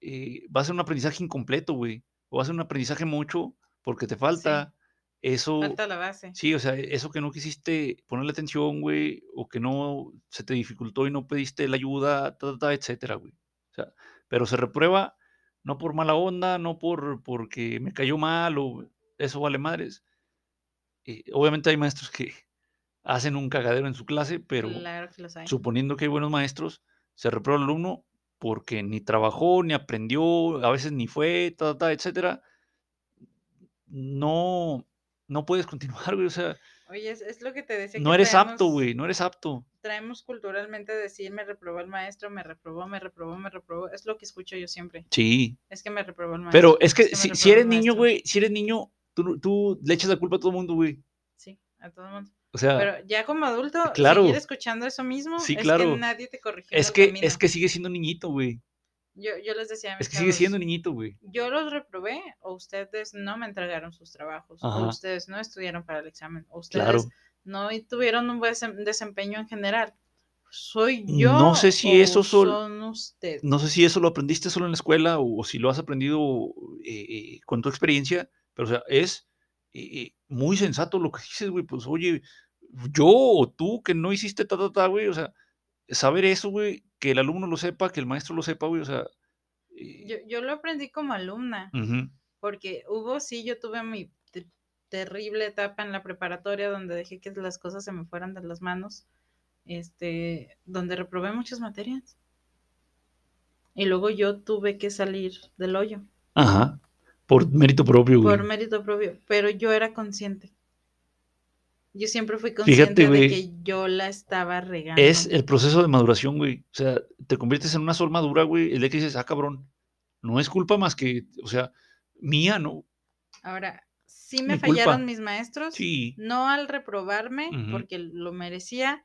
eh, va a ser un aprendizaje incompleto, güey. O va a ser un aprendizaje mucho porque te falta eso. Falta la base. Sí, o sea, eso que no quisiste ponerle atención, güey, o que no se te dificultó y no pediste la ayuda, ta, ta, ta, etcétera, güey. O sea, pero se reprueba no por mala onda, no por porque me cayó mal o eso vale madres. Eh, obviamente hay maestros que hacen un cagadero en su clase, pero Claro que los hay. suponiendo que hay buenos maestros, se reprueba al alumno porque ni trabajó, ni aprendió, a veces ni fue, ta, ta, etcétera. No, no puedes continuar, güey. O sea, Oye, es, es lo que te decía. no que eres apto, güey, no eres apto. Traemos culturalmente decir, me reprobó el maestro, me reprobó, me reprobó, me reprobó. Es lo que escucho yo siempre. Sí, Es que me reprobó el maestro. pero es que si, si eres niño, güey, si eres niño, tú, tú le echas la culpa a todo el mundo, güey. Sí, a todo el mundo. O sea, Pero ya como adulto, claro. seguir escuchando eso mismo, Sí, es claro. que nadie te corrigió. es que, camino. es que sigue siendo niñito, güey. Yo, yo les decía a mis Es que sigue siendo niñito, güey. yo los reprobé o ustedes no me entregaron sus trabajos Ajá. o ustedes no estudiaron para el examen o ustedes Claro. no tuvieron un buen desem- desempeño en general. ¿Soy yo? No sé si o eso sol- son ustedes? No sé si eso lo aprendiste solo en la escuela o, o si lo has aprendido eh, eh, con tu experiencia, pero o sea, es eh, muy sensato lo que dices, güey. Pues oye, yo o tú que no hiciste ta, ta, ta, güey, o sea, saber eso, güey, que el alumno lo sepa, que el maestro lo sepa, güey, o sea. eh, Yo, yo lo aprendí como alumna, ujú, porque hubo, sí, yo tuve mi te- terrible etapa en la preparatoria donde dejé que las cosas se me fueran de las manos, este, donde reprobé muchas materias. Y luego yo tuve que salir del hoyo Ajá. Por mérito propio, güey. por mérito propio, pero yo era consciente. Yo siempre fui Fíjate, consciente de güey. que yo la estaba regando. Es el proceso de maduración, güey. O sea, te conviertes en una sol madura, güey, el día que dices, ah, cabrón, no es culpa más que, o sea, mía, ¿no? Ahora, sí me Mi culpa. fallaron mis maestros, Sí. no al reprobarme, porque lo merecía,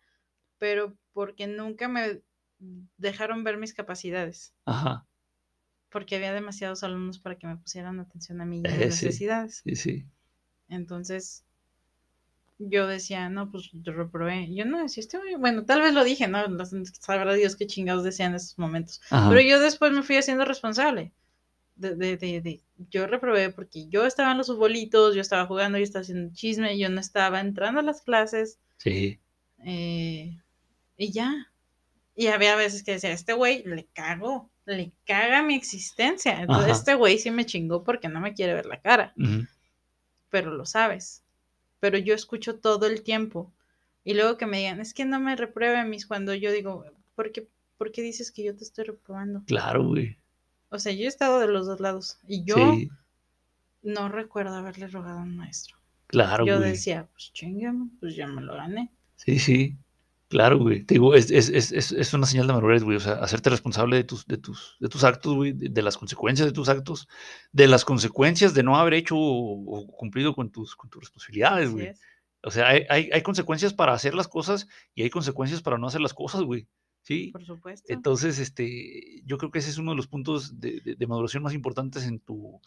pero porque nunca me dejaron ver mis capacidades, Ajá. Porque había demasiados alumnos para que me pusieran atención a mí y a Eh, mis sí. necesidades. Sí, sí. Entonces, yo decía, no, pues yo reprobé. Yo no decía, güey- bueno, tal vez lo dije, ¿no? Sabrá Dios qué chingados decía en esos momentos. Ajá. Pero yo después me fui haciendo responsable. De, de, de, de- yo reprobé porque yo estaba en los futbolitos, yo estaba jugando, yo estaba haciendo chisme, yo no estaba entrando a las clases Sí. eh, y ya. Y había veces que decía, este güey le cago, le caga mi existencia. Entonces, Ajá. este güey sí me chingó porque no me quiere ver la cara pero lo sabes. Pero yo escucho todo el tiempo, Y luego que me digan, es que no me repruebe mis cuando yo digo, ¿por qué, ¿por qué dices que yo te estoy reprobando? Claro, güey. O sea, yo he estado de los dos lados y yo Sí, no recuerdo haberle rogado a un maestro. claro, yo güey. decía, pues chingame, pues ya me lo gané. Sí, sí. Claro, güey. Te digo, es, es, es, es, una señal de madurez, güey. O sea, hacerte responsable de tus, de tus, de tus actos, güey, de, de las consecuencias de tus actos, de las consecuencias de no haber hecho o, o cumplido con tus, con tus responsabilidades, güey. O sea, hay, hay, hay consecuencias para hacer las cosas y hay consecuencias para no hacer las cosas, güey. Sí. Por supuesto. Entonces, este, yo creo que ese es uno de los puntos de, de- de maduración más importantes en tu,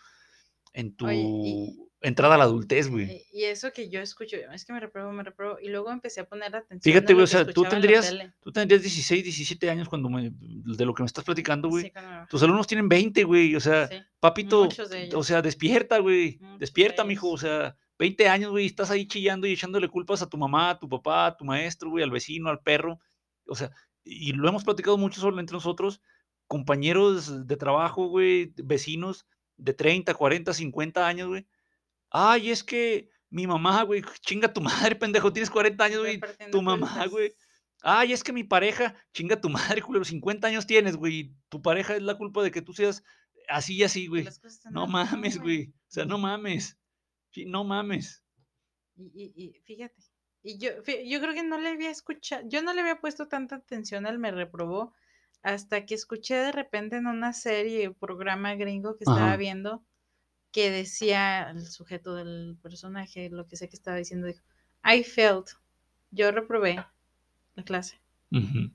en tu Oye, y- entrada a la adultez, güey. Eh, Y eso que yo escucho, es que me repruebo, me repruebo. Y luego empecé a poner atención. Fíjate, güey, o sea, tú tendrías, tú tendrías 16, 17 años cuando me, de lo que me estás platicando, güey. Sí, Tus alumnos tienen 20, güey. O sea, Sí, papito, o sea, despierta, güey. Muchos de Despierta, mijo. O sea, 20 años, güey, estás ahí chillando y echándole culpas a tu mamá, a tu papá, a tu maestro, güey, al vecino, al perro. O sea, y lo hemos platicado mucho solo entre nosotros, compañeros de trabajo, güey, vecinos de 30, 40, 50 años, güey. Ay, es que mi mamá, güey, chinga tu madre, pendejo, tienes 40 años, güey. Tu mamá, güey. Ay, es que mi pareja, chinga tu madre, culero, 50 años tienes, güey. Tu pareja es la culpa de que tú seas así y así, güey. No mames, güey. O sea, no mames. Sí, no mames. Y, y, y fíjate, y yo, yo creo que no le había escuchado, yo no le había puesto tanta atención al me reprobó hasta que escuché de repente en una serie o programa gringo que estaba Ajá. viendo que decía el sujeto del personaje, lo que sé que estaba diciendo, dijo, I failed, yo reprobé la clase. Ujú.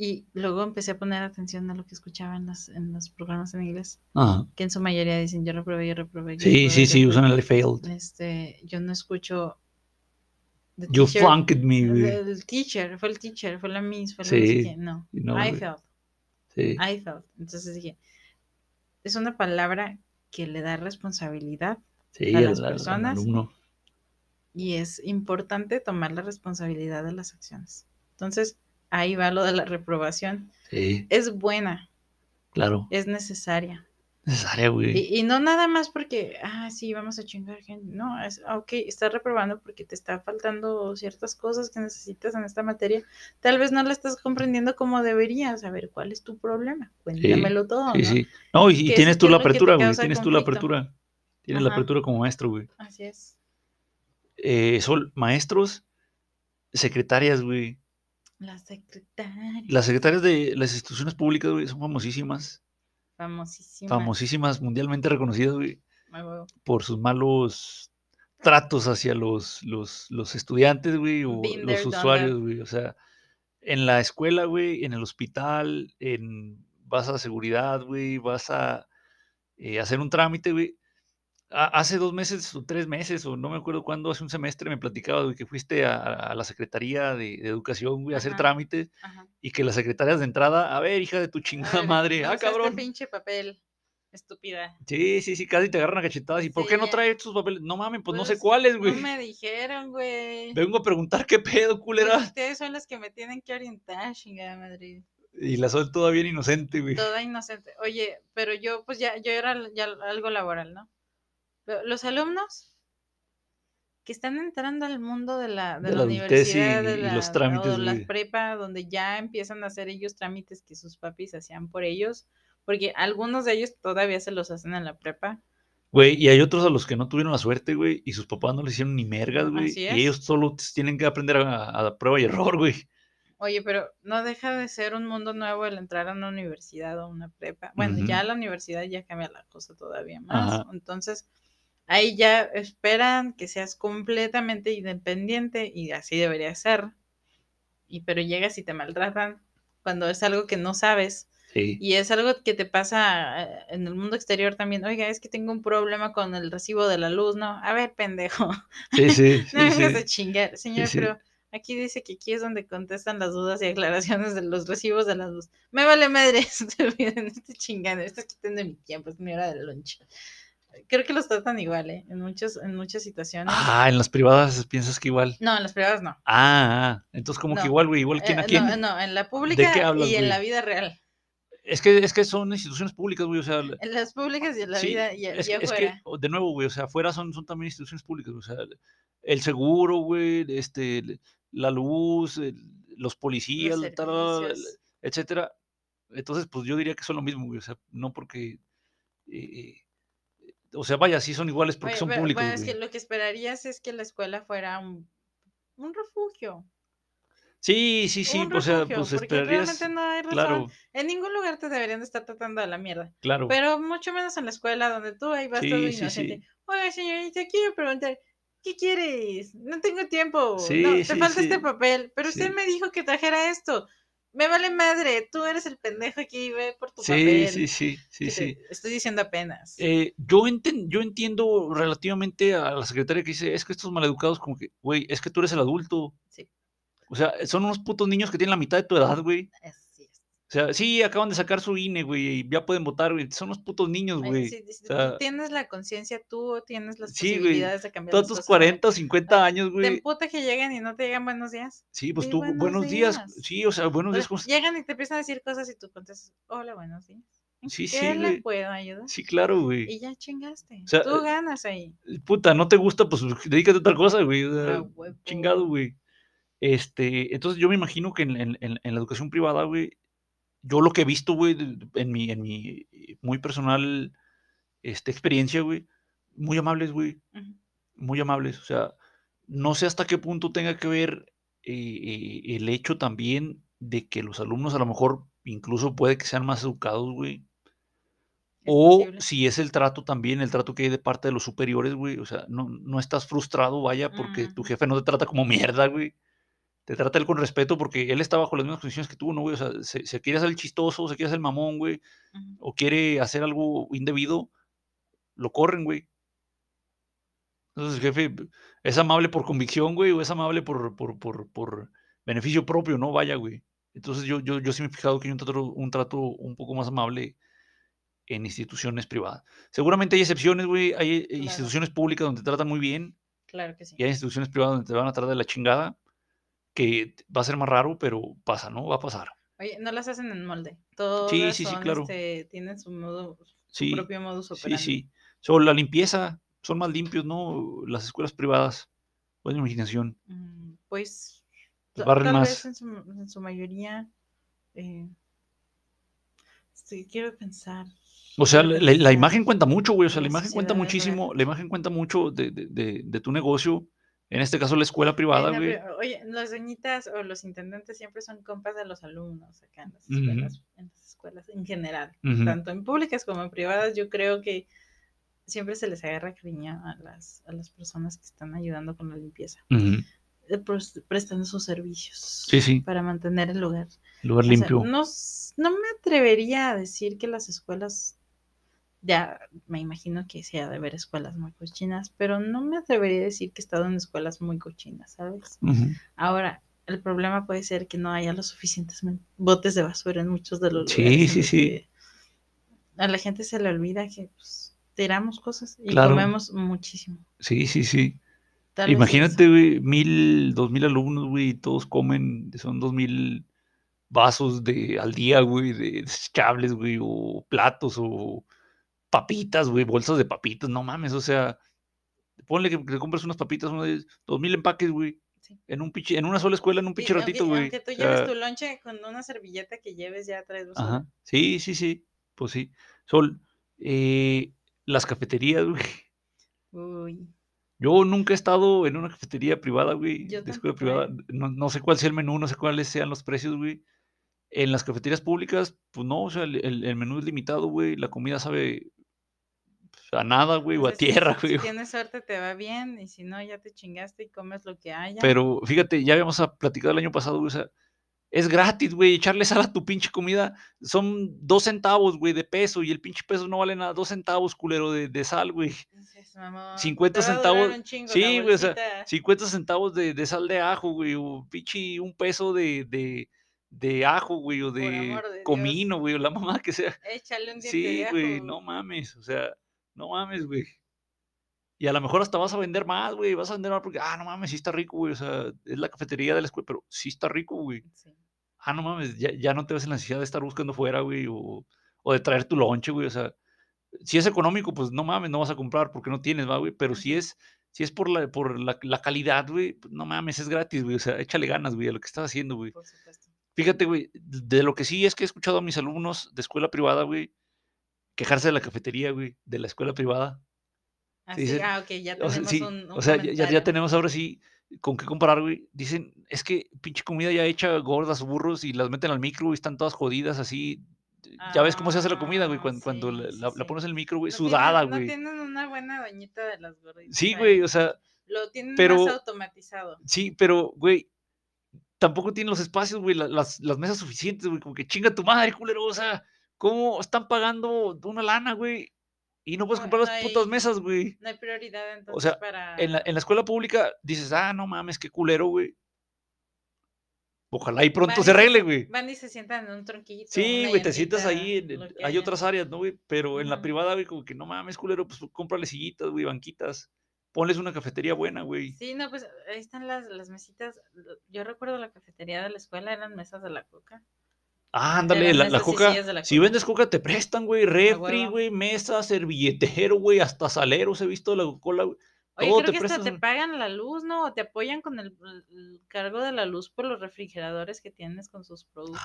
Y luego empecé a poner atención a lo que escuchaba en, las, en los programas en inglés, Ajá. que en su mayoría dicen yo reprobé, yo reprobé. yo Sí, reprobé, sí, sí, usan reprobé". el failed. Este, yo no escucho. the You teacher- flunked me, güey. El teacher, fue el teacher, fue la miss, fue la Sí, quién, no. no, I felt, Sí. I felt. Entonces dije, es una palabra que le da responsabilidad Sí, a las al- personas. y es importante tomar la responsabilidad de las acciones. Entonces, ahí va lo de la reprobación. Sí, Es buena, claro. es necesaria. Necesaria, güey. Y, y no nada más porque, ah, sí, vamos a chingar gente. No, es, ah, ok, estás reprobando porque te está faltando ciertas cosas que necesitas en esta materia. Tal vez no la estás comprendiendo como deberías. A ver, ¿cuál es tu problema? Cuéntamelo todo, Sí, ¿no? sí. No, y, y ¿Qué es- tienes tú la apertura, güey. Tienes tú la apertura. Tienes la apertura como maestro, güey. Así es. Eh, Sol, maestros, secretarias, güey. La secretaria. Las secretarias de las instituciones públicas, güey, son famosísimas. Famosísima. Famosísimas, mundialmente reconocidas, güey, por sus malos tratos hacia los, los, los estudiantes, güey, o Been los usuarios, güey. O sea, en la escuela, güey, en el hospital, en vas a seguridad, güey, vas a eh, hacer un trámite, güey. Ha- Hace dos meses o tres meses, o no me acuerdo cuándo, hace un semestre me platicaba, güey, que fuiste a, a la Secretaría de, de Educación, güey, a hacer trámites y que las secretarias de entrada, a ver, hija de tu chingada ver, madre, ah, usa cabrón. Este pinche papel. Estúpida. Sí, sí, sí, casi te agarran a cachetadas. ¿Y por qué no Sí. trae estos papeles? No mames, pues no sé Pues, cuáles, güey. No me dijeron, güey. Vengo a preguntar qué pedo, culera. Ustedes son las que me tienen que orientar, chingada madre. Y la soy toda bien inocente, güey. Toda inocente. Oye, pero yo, pues ya, yo era ya algo laboral, ¿no? Pero los alumnos que están entrando al mundo de la, de De la la adultez y- universidad, de y la, los trámites, o la güey. prepa, donde ya empiezan a hacer ellos trámites que sus papis hacían por ellos, porque algunos de ellos todavía se los hacen en la prepa. Güey, y hay otros a los que no tuvieron la suerte, güey, y sus papás no les hicieron ni mergas, güey. Y ellos solo tienen que aprender a, a prueba y error, güey. Oye, pero no deja de ser un mundo nuevo el entrar a una universidad o una prepa. Bueno, ya Ujú. la universidad ya cambia la cosa todavía más. Ajá. Entonces, ahí ya esperan que seas completamente independiente y así debería ser. Y pero llegas y te maltratan cuando es algo que no sabes Sí. y es algo que te pasa eh, en el mundo exterior también. Oiga, es que tengo un problema con el recibo de la luz, ¿no? A ver, pendejo. Sí, sí, No me vengas sí. a chingar, señor, pero aquí dice que aquí es donde contestan las dudas y aclaraciones de los recibos de la luz. Me vale madre, estoy chingando, estás quitando mi tiempo, es mi hora de lunch. Creo que los tratan igual, ¿eh? En, muchos, en muchas situaciones. Ah, en las privadas piensas que igual. No, en las privadas no. Ah, ah, entonces como No. que igual, güey, igual quién Eh, a quién. no, no, en la pública hablas, y en güey? la vida real. Es que, es que son instituciones públicas, güey, o sea... En las públicas y en la sí, vida y, es, y que- es que, afuera. o- de nuevo, güey, o sea, afuera son, son también instituciones públicas, o sea, el seguro, güey, este, la luz, el- los policías, Los etcétera. Entonces, pues yo diría que son lo mismo, güey, o sea, no porque... eh, o sea, vaya, sí son iguales porque Oye, son pero, públicos, bueno, es güey. que lo que esperarías es que la escuela fuera un, un refugio. Sí, sí, sí, un o sea, refugio, pues esperarías... realmente no hay razón. Claro, En ningún lugar te deberían de estar tratando de la mierda. claro. Pero mucho menos en la escuela donde tú ahí vas todo Sí, sí, inocente. sí. Oiga, señorita, quiero preguntar, ¿qué quieres? No tengo tiempo. No, te falta este papel. Pero usted me dijo que trajera esto. Me vale madre, tú eres el pendejo aquí, ve por tu Sí, papel. sí, sí, sí, sí. estoy diciendo apenas. Eh, yo, enten- yo entiendo relativamente a la secretaria que dice, es que estos maleducados como que, güey, es que tú eres el adulto. Sí. O sea, son unos putos niños que tienen la mitad de tu edad, güey. Es. O sea, sí, acaban de sacar su INE, güey, y ya pueden votar, güey. Son unos putos niños, güey. si- si o sea, tú tienes la conciencia, tú tienes las Sí, güey, posibilidades de cambiar Todos tus cosas. 40 o 50 años, Te güey. emputa que lleguen y no te digan buenos días. Sí, pues Sí, tú, buenos buenos días. días. Sí, o sea, buenos O días. llegan y te empiezan a decir cosas y tú contestas, hola, buenos días. ¿En Sí, qué sí, le güey. puedo ayudar? Sí, claro, güey. Y ya chingaste. O sea, tú eh, ganas ahí. Puta, no te gusta, pues dedícate a otra cosa, güey. o sea, chingado, güey. Este, entonces yo me imagino que en, en- en- en la educación privada, güey, yo lo que he visto, güey, en mi, en mi muy personal este, experiencia, güey, muy amables, güey, muy amables. O sea, no sé hasta qué punto tenga que ver eh, eh, el hecho también de que los alumnos a lo mejor incluso puede que sean más educados, güey. O posible. si es el trato también, el trato que hay de parte de los superiores, güey. O sea, no, no estás frustrado, vaya, porque tu Ujú. jefe no te trata como mierda, güey. Te trata él con respeto porque él está bajo las mismas condiciones que tú, ¿no, güey? O sea, se, se quiere hacer el chistoso, se quiere hacer el mamón, güey. O quiere hacer algo indebido, lo corren, güey. Entonces el jefe es amable por convicción, güey, o es amable por, por, por, por beneficio propio, ¿no? Vaya, güey. Entonces yo, yo, yo sí me he fijado que hay un trato, un trato un poco más amable en instituciones privadas. Seguramente hay excepciones, güey. Hay eh, Claro. instituciones públicas donde te tratan muy bien Claro que sí. y hay instituciones privadas donde te van a tratar de la chingada, que va a ser más raro, pero pasa, ¿no? Va a pasar. Oye, no las hacen en molde. Todas sí, sí, son, claro. este, tienen su modo, su Sí, propio modus Sí, operandi. sí. Sobre la limpieza, son más limpios, ¿no? Las escuelas privadas. Pues mi imaginación. Mm, Pues ta- barren tal más. vez en su, en su mayoría. eh, sí, quiero pensar. O sea, la, la- imagen cuenta mucho, güey. O sea, la imagen cuenta muchísimo. La imagen cuenta mucho de, de- de- de tu negocio. En este caso, la escuela privada, güey. oye, las doñitas o los intendentes siempre son compas de los alumnos acá en las escuelas, en las escuelas en general, tanto en públicas como en privadas. Yo creo que siempre se les agarra cariño a las, a las personas que están ayudando con la limpieza, eh, pres- prestando sus servicios Sí, sí. para mantener el lugar. Lugar O sea, limpio. no, no me atrevería a decir que las escuelas, ya me imagino que sí ha de haber escuelas muy cochinas, pero no me atrevería a decir que he estado en escuelas muy cochinas, ¿sabes? Ahora, el problema puede ser que no haya los suficientes botes de basura en muchos de los Sí, lugares. sí, sí. que A la gente se le olvida que pues, tiramos cosas y Claro. comemos muchísimo. Sí, sí, sí. Tal Imagínate, güey, mil, dos mil alumnos, güey, y todos comen, son dos mil vasos de, al día, güey, de desechables, güey, o platos, o papitas, güey, bolsas de papitas, no mames, o sea, ponle que, que compres unas papitas, uno de dos mil empaques, güey, Sí. en un pinche, en una sola escuela, en un pinche aunque- ratito, güey. Aunque tú o lleves tu lonche con una servilleta que lleves ya traes basura. Ajá, sí, sí, sí, pues sí. Sol, eh, las cafeterías, güey. Uy. Yo nunca he estado en una cafetería privada, güey, Yo de escuela privada. No, no sé cuál sea el menú, no sé cuáles sean los precios, güey. En las cafeterías públicas, pues no, o sea, el, el- menú es limitado, güey. La comida sabe a nada, güey, o, a si- tierra, si, güey. tienes suerte te va bien y si no ya te chingaste y comes lo que haya. Pero fíjate, ya habíamos platicado el año pasado, güey, o sea, es gratis, güey, echarle sal a tu pinche comida. Son dos centavos, güey, de peso y el pinche peso no vale nada. Dos centavos, culero, de, de sal, güey. Dices, "Mamón, 50 te va a durar centavos. un chingo Sí, güey, o sea, bolsita". 50 centavos de, de sal de ajo, güey, o pinche un peso de, de, de ajo, güey, o de Dios. comino, güey, o la mamá que sea. Échale un diente Sí, de ajo. güey, no mames, o sea, no mames, güey. Y a lo mejor hasta vas a vender más, güey, vas a vender más porque, ah, no mames, sí está rico, güey, o sea, es la cafetería de la escuela, pero sí está rico, güey. Sí. ah, no mames, ya, ya no te ves en la necesidad de estar buscando fuera, güey, o, o de traer tu lonche, güey, o sea, si es económico, pues no mames, no vas a comprar porque no tienes, va, güey, pero si es, si es por la, por la, la calidad, güey, pues no mames, es gratis, güey, o sea, échale ganas, güey, a lo que estás haciendo, güey. Por supuesto. Fíjate, güey, de lo que sí es que he escuchado a mis alumnos de escuela privada, güey, quejarse de la cafetería, güey, de la escuela privada. Así, dicen, ah, okey, ya o sea, tenemos sí, un o sea, ya ya tenemos ahora sí con qué comparar, güey. Dicen: "Es que pinche comida ya hecha, gordas, burros, y las meten al micro, y están todas jodidas así". Ya ves cómo se hace la comida, güey, Ah, cuan cuando la sí, pones en el micro, güey, No tienen sudada, no güey. tienen una buena doñita de las gorditas Sí, güey, o sea, lo tienen más pero automatizado. sí, pero, güey, tampoco tienen los espacios, güey, la las las mesas suficientes, güey, como que chinga tu madre, culero, o sea, ¿cómo están pagando una lana, güey? Y no puedes comprar no las putas hay mesas, güey. no hay prioridad O entonces sea, en la para en la escuela pública dices: "Ah, no mames, qué culero, güey". Ojalá y pronto van se arregle, güey. van y se sientan en un tronquito, Sí, güey, te sientas ahí hay haya. otras áreas, ¿no, güey? Pero en la privada, güey, como que no mames, culero, pues cómprale sillitas, güey, banquitas. Ponles una cafetería buena, güey. Sí, no, pues ahí están las las mesitas. Yo recuerdo la cafetería de la escuela, eran mesas de la Coca. Ándale, Eran la Coca, la si vendes Coca, te prestan, güey, A refri, güey, mesa, servilletero, güey, hasta saleros he visto de la Coca-Cola, güey. Oye, creo que hasta prestan, te pagan la luz, ¿no? O te apoyan con el cargo de la luz por los refrigeradores que tienes con sus productos.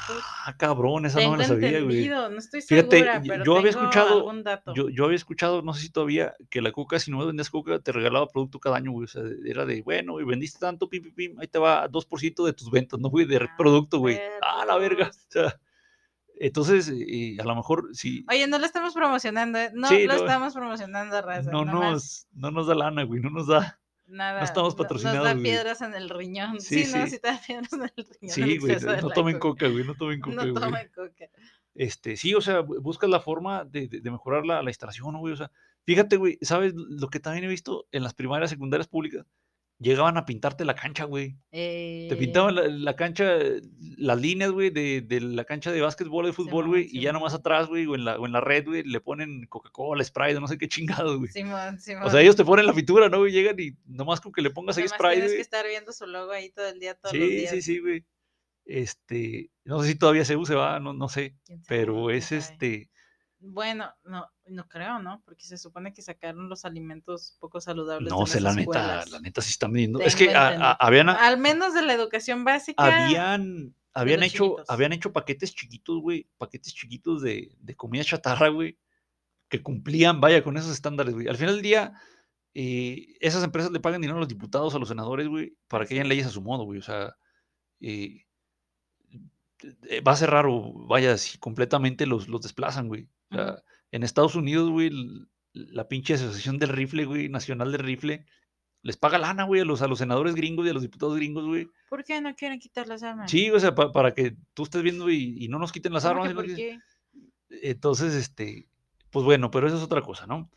Ah, cabrón, esa no me la sabía, güey. no estoy Fíjate, segura, pero yo había escuchado algún dato. yo yo había escuchado, no sé si todavía, que la Coca, si no vendías Coca, te regalaba producto cada año, güey. O sea, era de, bueno, y vendiste tanto, pim, pim, pim, ahí te va 2% de tus ventas, ¿no, güey? De Ah, producto, güey. ¡Ah, la verga! O sea, entonces, eh, a lo mejor sí Oye, no lo estamos promocionando, ¿eh? No Sí, lo no. estamos promocionando, raza, no nomás nos no nos da lana, güey, no nos da no nada, estamos no nos patrocinados, da güey. piedras en el riñón. Sí, Sí, no, sí. sí te da piedras en el riñón Sí, güey, no tomen Coca. Coca, güey, no tomen Coca, No güey. tomen Coca. Este, sí, o sea, bu buscas la forma de de de mejorar la la instalación, ¿no, güey? O sea, fíjate, güey, ¿sabes lo que también he visto en las primarias, secundarias públicas? Llegaban a pintarte la cancha, güey. Te pintaban Eh, la la cancha, las líneas, güey, de de la cancha de básquetbol, de fútbol, güey, Simón, y ya nomás atrás, güey, o en la o en la red, güey, le ponen Coca-Cola, Sprite, no sé qué chingados, güey. Simón, O sea, ellos te ponen la pintura, ¿no? Y llegan y nomás con que le pongas ahí Sprite, tienes que güey. estar viendo su logo ahí todo el día, todos los Sí, sí, días. sí, güey. Este, no sé si todavía se use, ¿verdad? No no sé, pero es, este Bueno, no, no creo, ¿no? Porque se supone que sacaron los alimentos poco saludables No sé, la neta, la neta sí están vendiendo es Tengo que ha ha entendido. habían a Al menos de la educación básica habían habían hecho chiquitos. habían hecho paquetes chiquitos, güey, paquetes chiquitos de de comida chatarra, güey, que cumplían, vaya, con esos estándares, güey. Al final del día, eh, esas empresas le pagan dinero a los diputados, a los senadores, güey, para que hayan es. leyes a su modo, güey. O sea, eh, eh, va a ser raro, vaya, si completamente los los desplazan, güey. O sea, en Estados Unidos, güey, la pinche asociación del rifle, güey, nacional del rifle, les paga lana, güey, a los a los senadores gringos y a los diputados gringos, güey. ¿Por qué no quieren quitar las armas? Sí, o sea, pa para que tú estés viendo y y no nos quiten las ¿Cómo armas por qué? entonces, este, pues bueno, pero eso es otra cosa, ¿no?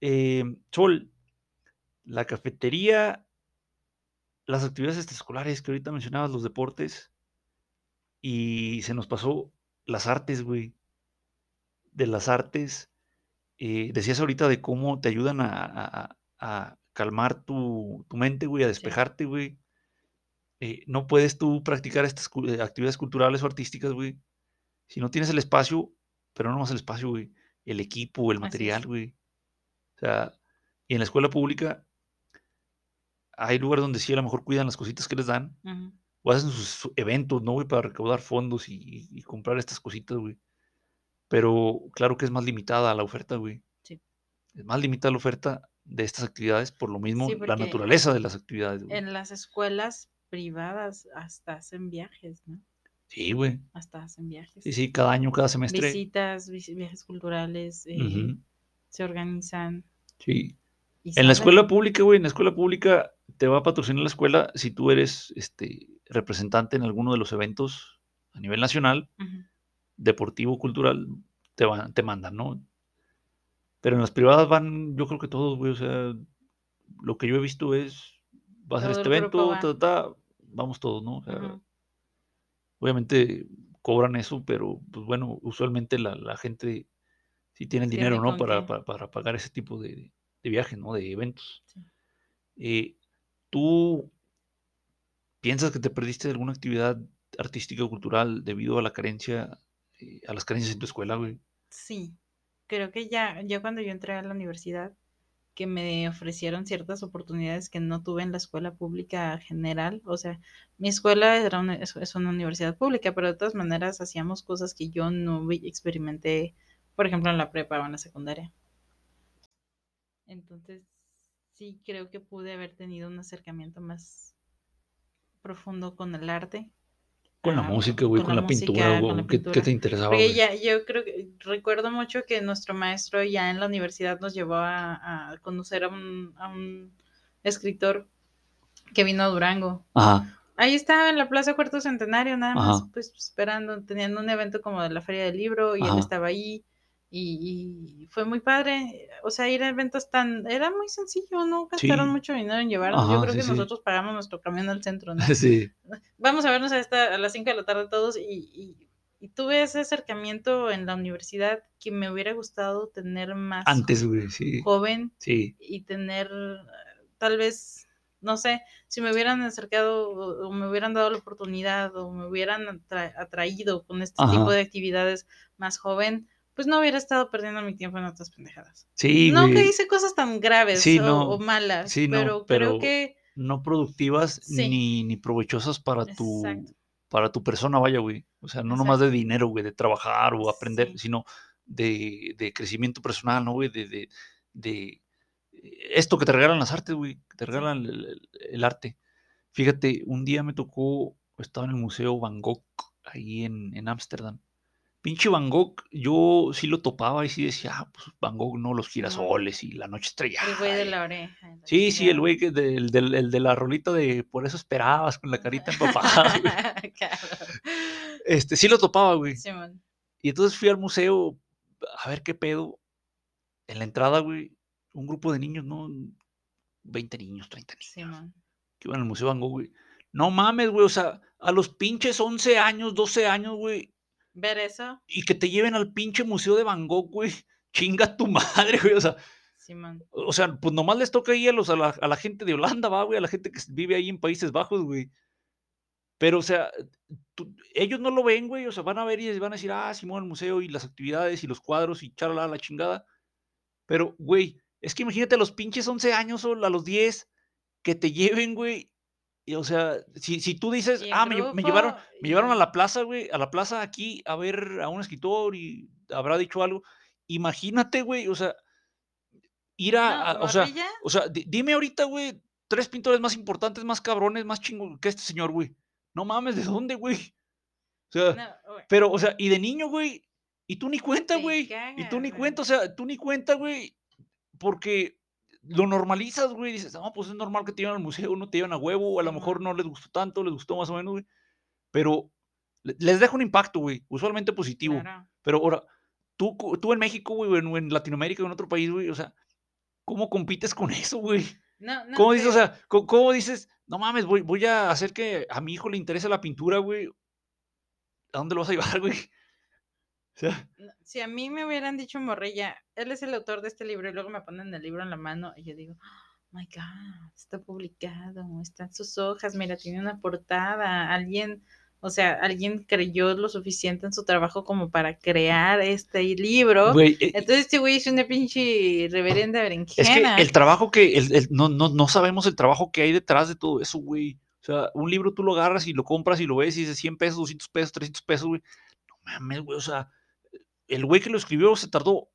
Em, Sol, la cafetería las actividades extraescolares que ahorita mencionabas, los deportes y se nos pasó las artes, güey. De las artes, eh, decías ahorita de cómo te ayudan a a calmar tu tu mente, güey, a despejarte, güey. Eh, no puedes tú practicar estas eh, actividades culturales o artísticas, güey, si no tienes el espacio, pero no nomás el espacio, güey, el equipo, el material, güey. O sea, y en la escuela pública hay lugares donde sí a lo mejor cuidan las cositas que les dan, o hacen sus eventos, ¿no, güey? Para recaudar fondos y comprar estas cositas, güey. Pero claro que es más limitada la oferta, güey. Sí. Es más limitada la oferta de estas actividades, por lo mismo, Sí, la naturaleza de las actividades, güey. en las escuelas privadas hasta hacen viajes, ¿no? Sí, güey. Hasta hacen viajes. Sí, sí, cada año, cada semestre. Visitas, visi viajes culturales, eh, se organizan. Sí. En la escuela pública, güey, en la escuela pública te va a patrocinar la escuela si tú eres, este, representante en alguno de los eventos a nivel nacional, Ujú. Deportivo, cultural, te van te mandan, ¿no? Pero en las privadas van, yo creo que todos, güey, o sea, lo que yo he visto es, va a ser este evento, ta, ta, vamos todos, ¿no? O sea, Ujú. obviamente cobran eso, pero, pues, bueno, usualmente la la gente sí tiene el dinero, ¿no? Para para para pagar ese tipo de de viajes, ¿no? De eventos. Sí. Eh, ¿tú piensas que te perdiste de alguna actividad artística o cultural debido a la carencia, a las carencias en tu escuela, güey. Sí, creo que ya, ya cuando yo entré a la universidad, que me ofrecieron ciertas oportunidades que no tuve en la escuela pública general. O sea, mi escuela era una, es, una universidad pública, pero de todas maneras hacíamos cosas que yo no experimenté, por ejemplo, en la prepa o en la secundaria. Entonces, sí creo que pude haber tenido un acercamiento más profundo con el arte. Con la ah, música, güey, con, la, pintura, con la ¿Qué, qué te interesaba, Porque güey? ya, yo creo que recuerdo mucho que nuestro maestro ya en la universidad nos llevó a, a conocer a un, a un escritor que vino a Durango. Ajá, Ahí estaba en la Plaza Cuarto Centenario, nada más, Ajá. pues esperando, teniendo un evento como de la Feria del Libro y él estaba ahí y, y fue muy padre. O sea, ir a eventos tan, era muy sencillo, no gastaron Sí. mucho dinero en llevarnos. Ajá, Yo creo sí, que sí. nosotros pagamos nuestro camión al centro, ¿no? sí. vamos a vernos a, esta, a las 5 de la tarde todos y, y- y tuve ese acercamiento en la universidad que me hubiera gustado tener más Antes, güey, sí. joven Sí, y tener tal vez, no sé, si me hubieran acercado o, o me hubieran dado la oportunidad o me hubieran atra- atraído con este Ajá. tipo de actividades más joven, pues no hubiera estado perdiendo mi tiempo en otras pendejadas. sí, no güey. que hice cosas tan graves Sí, o, no. o malas, Sí, no, pero, creo que... No productivas Sí. ni, ni provechosas para tu, Exacto. para tu persona, vaya, güey. O sea, no nomás de dinero, güey, de trabajar o aprender, sino de, de crecimiento personal, ¿no, güey? De, de, de esto que te regalan las artes, güey, que te regalan el, el- el arte. Fíjate, un día me tocó, estaba en el Museo Van Gogh, ahí en en Ámsterdam. Pinche Van Gogh, yo sí lo topaba y sí decía, ah, pues Van Gogh, no, los girasoles y la noche estrellada. El güey de la oreja. Sí, sí, el güey del, del, el de la rolita de por eso esperabas con la carita empapada, güey. Cabrón. Este, sí lo topaba, güey. Simón. Y entonces fui al museo a ver qué pedo. En la entrada, güey, un grupo de niños, ¿no? 20 niños, 30 niños, Simón. que iban al Museo Van Gogh, güey. No mames, güey, o sea, a los pinches 11 años, 12 años, güey, Ver eso, y que te lleven al pinche Museo de Van Gogh, güey. Chinga tu madre, güey, o sea, Simón. o sea, pues nomás les toca ahí a, los, a, la, a la gente de Holanda, va, güey, a la gente que vive ahí en Países Bajos, güey. Pero, o sea, tú- ellos no lo ven, güey, o sea, van a ver y les van a decir, ah, Simón, el museo y las actividades y los cuadros y charla, la chingada. Pero, güey, es que imagínate a los pinches 11 años o a los 10 que te lleven, güey. Y, o sea, si, si tú dices, ah, me, lle- me llevaron, me llevaron a la plaza, güey, a la plaza aquí a ver a un escritor y habrá dicho algo. Imagínate, güey, o sea, ir a, No, a- o sea, o sea, di- dime ahorita, güey, tres pintores más importantes, más cabrones, más chingos que este señor, güey. No mames, ¿de dónde, güey? O sea, no, pero, o sea, y de niño, güey, y tú ni cuenta, güey. Y tú ni cuenta, o sea, tú ni cuenta, güey, porque lo normalizas, güey. Dices, no, pues es normal que te llevan al museo, no te llevan a huevo, a lo mejor no les gustó tanto, les gustó más o menos, güey. Pero le- les deja un impacto, güey, usualmente positivo. Claro. Pero ahora, tú, tú en México, güey, o en, en Latinoamérica o en otro país, güey, o sea, ¿cómo compites con eso, güey? No, no, ¿Cómo dices, o sea, cómo dices, no mames, voy, voy a hacer que a mi hijo le interese la pintura, güey? ¿A dónde lo vas a llevar, güey? Sea, si a mí me hubieran dicho morrilla, él es el autor de este libro y luego me ponen el libro en la mano y yo digo, oh my God, está publicado, están sus hojas, mira, tiene una portada, alguien, o sea, alguien creyó lo suficiente en su trabajo como para crear este libro. güey, eh, Entonces este güey es una pinche reverenda Es que berenjena. el trabajo que, el- el- no, no, no sabemos el trabajo que hay detrás de todo eso, güey. O sea, un libro tú lo agarras y lo compras y lo ves y dices 100 pesos, 200 pesos, 300 pesos, güey. No mames, güey. O sea, el güey que lo escribió se tardó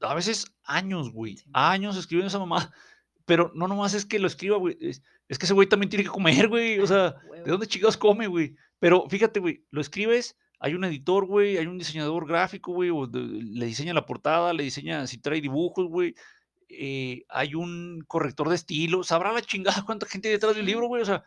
a veces años, güey. Años escribiendo esa mamá. Pero no nomás es que lo escriba, güey. Es, es que ese güey también tiene que comer, güey. O sea. ¿de dónde chingados come, güey? Pero fíjate, güey, lo escribes, hay un editor, güey, hay un diseñador gráfico, güey, o de- le diseña la portada, le diseña si trae dibujos, güey. eh, hay un corrector de estilo, sabrá la chingada cuánta gente hay detrás del libro, güey. O sea,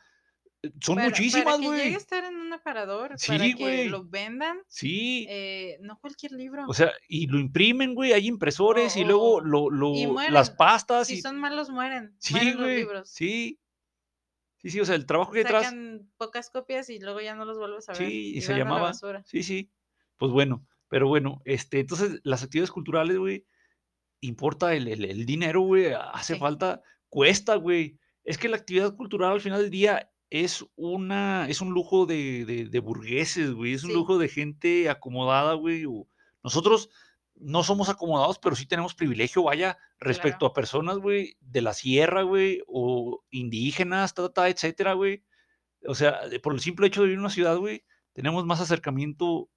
son Para- muchísimas, que llegue güey. a estar en un aparador, Sí, para que güey. lo vendan, Sí. eh, no cualquier libro. O sea, y lo imprimen, güey, hay impresores y luego o- lo, lo- y las pastas si y... son malos, mueren. Sí, güey. Sí. Sí, sí, o sea, el trabajo que hay detrás. Sacan pocas copias y luego ya no los vuelves a ver. Sí, y y se llamaba. Sí, sí. Pues bueno, pero bueno, este, entonces las actividades culturales, güey, importa el, el- el dinero, güey, hace Sí. falta, cuesta, güey. Es que la actividad cultural al final del día es una es un lujo de de de burgueses, güey, es un Sí. lujo de gente acomodada, güey, nosotros no somos acomodados, pero sí tenemos privilegio, vaya, respecto Claro. a personas, güey, de la sierra, güey, o indígenas, ta, ta, ta, etcétera, güey. O sea, por el simple hecho de vivir en una ciudad, güey, tenemos más acercamiento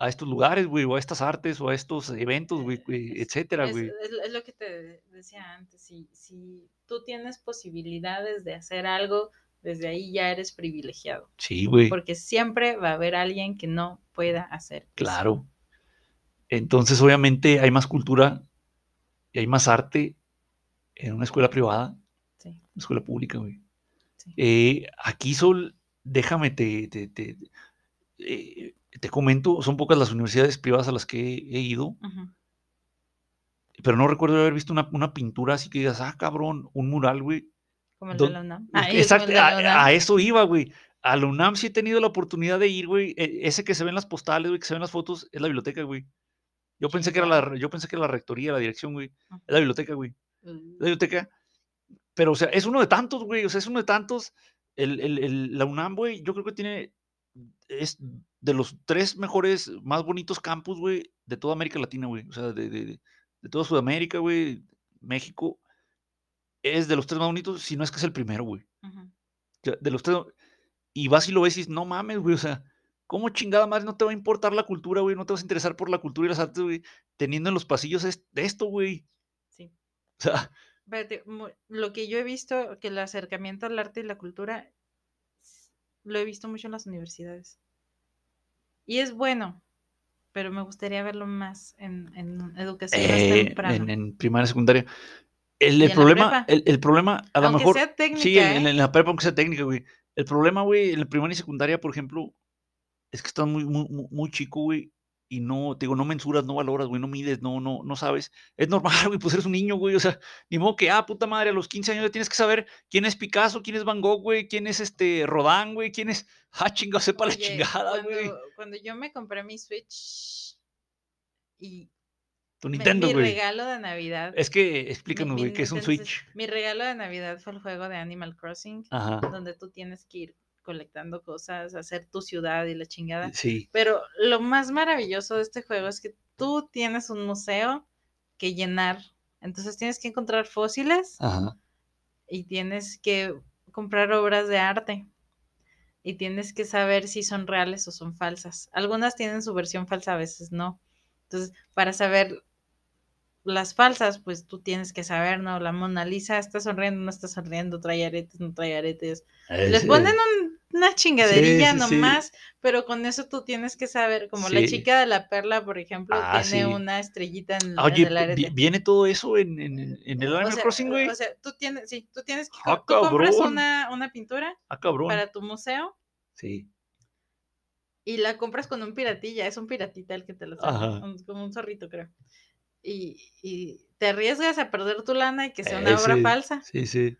a estos lugares, güey, o a estas artes, o a estos eventos, güey, güey, Es etcétera, es güey. es es lo que te decía antes, si si tú tienes posibilidades de hacer algo, desde ahí ya eres privilegiado, Sí, güey, porque siempre va a haber alguien que no pueda hacer eso. claro. Entonces, obviamente, hay más cultura y hay más arte en una escuela privada, Sí, una escuela pública, güey. sí. Eh, aquí Sol, déjame te te te eh, te comento, son pocas las universidades privadas a las que he he ido, pero no recuerdo haber visto una una pintura así que digas: "Ah, cabrón, un mural, güey". Como el de la UNAM. Ah, exacto, el de la a UNAM. a eso iba, güey. A la UNAM sí he tenido la oportunidad de ir, güey. E ese que se ve en las postales, güey, que se ven las fotos, es la biblioteca, güey. Yo pensé que era la yo pensé que era la rectoría, la dirección, güey. Ujú. Es la biblioteca, güey. La biblioteca. Pero, o sea, es uno de tantos, güey, o sea, es uno de tantos. El el el la UNAM, güey, yo creo que tiene es de los 3 mejores, más bonitos campus, güey, de toda América Latina, güey. O sea, de de de toda Sudamérica, güey, México. Es de los 3 más bonitos, si no es que es el primero, güey. de los 3 y vas y lo ves y dices: "No mames, güey", o sea, ¿cómo chingada madre no te va a importar la cultura, güey? No te vas a interesar por la cultura y las artes, güey, teniendo en los pasillos es de esto, güey. Sí. O sea, lo que yo he visto, que el acercamiento al arte y la cultura, lo he visto mucho en las universidades. Y es bueno, pero me gustaría verlo más en en educación más eh, en temprano. en primaria, secundaria. El el la problema el el problema, a lo mejor sea sí, técnica, en en ¿eh? en la prepa, aunque sea técnica, güey. El problema, güey, en la primaria y secundaria, por ejemplo, es que estás muy muy mu muy chico, güey, y no, te digo, no mensuras, no valoras, güey, no mides, no no no sabes. Es normal, güey, pues eres un niño, güey, o sea, ni modo que, ah, puta madre, a los 15 años ya tienes que saber quién es Picasso, quién es Van Gogh, güey, quién es, este, Rodin, güey, quién es, ah, chingado, sepa la Oye, chingada, güey. cuando cuando yo me compré mi Switch y Tu Nintendo, mi güey. regalo de Navidad Es que mi explícanos, mi güey, ¿qué es un Switch? mi regalo de Navidad fue el juego de Animal Crossing, Ajá, donde tú tienes que ir colectando cosas, hacer tu ciudad y la chingada. sí. Pero lo más maravilloso de este juego es que tú tienes un museo que llenar. Entonces tienes que encontrar fósiles Ajá. y tienes que comprar obras de arte. Y tienes que saber si son reales o son falsas. Algunas tienen su versión falsa, a veces no. Entonces, para saber las falsas, pues tú tienes que saber, ¿no? La Mona Lisa está sonriendo, no está sonriendo, trae aretes, no trae aretes. Les Ese ponen un- una chingaderilla sí, sí. nomás, pero con eso tú tienes que saber, como la chica de la perla, por ejemplo, Ah, tiene una estrellita en, Ah, en Oye, el arete. ¿viene todo eso en en en el O Animal sea, Crossing, güey? o sea, tú tienes, sí, tú tienes que, Ah, tú compras una, una pintura Ah, para tu museo Sí. y la compras con un piratilla, es un piratita el que te lo un- como un zorrito, creo. Y, y te arriesgas a perder tu lana y que sea una obra Ese, falsa. Sí, sí.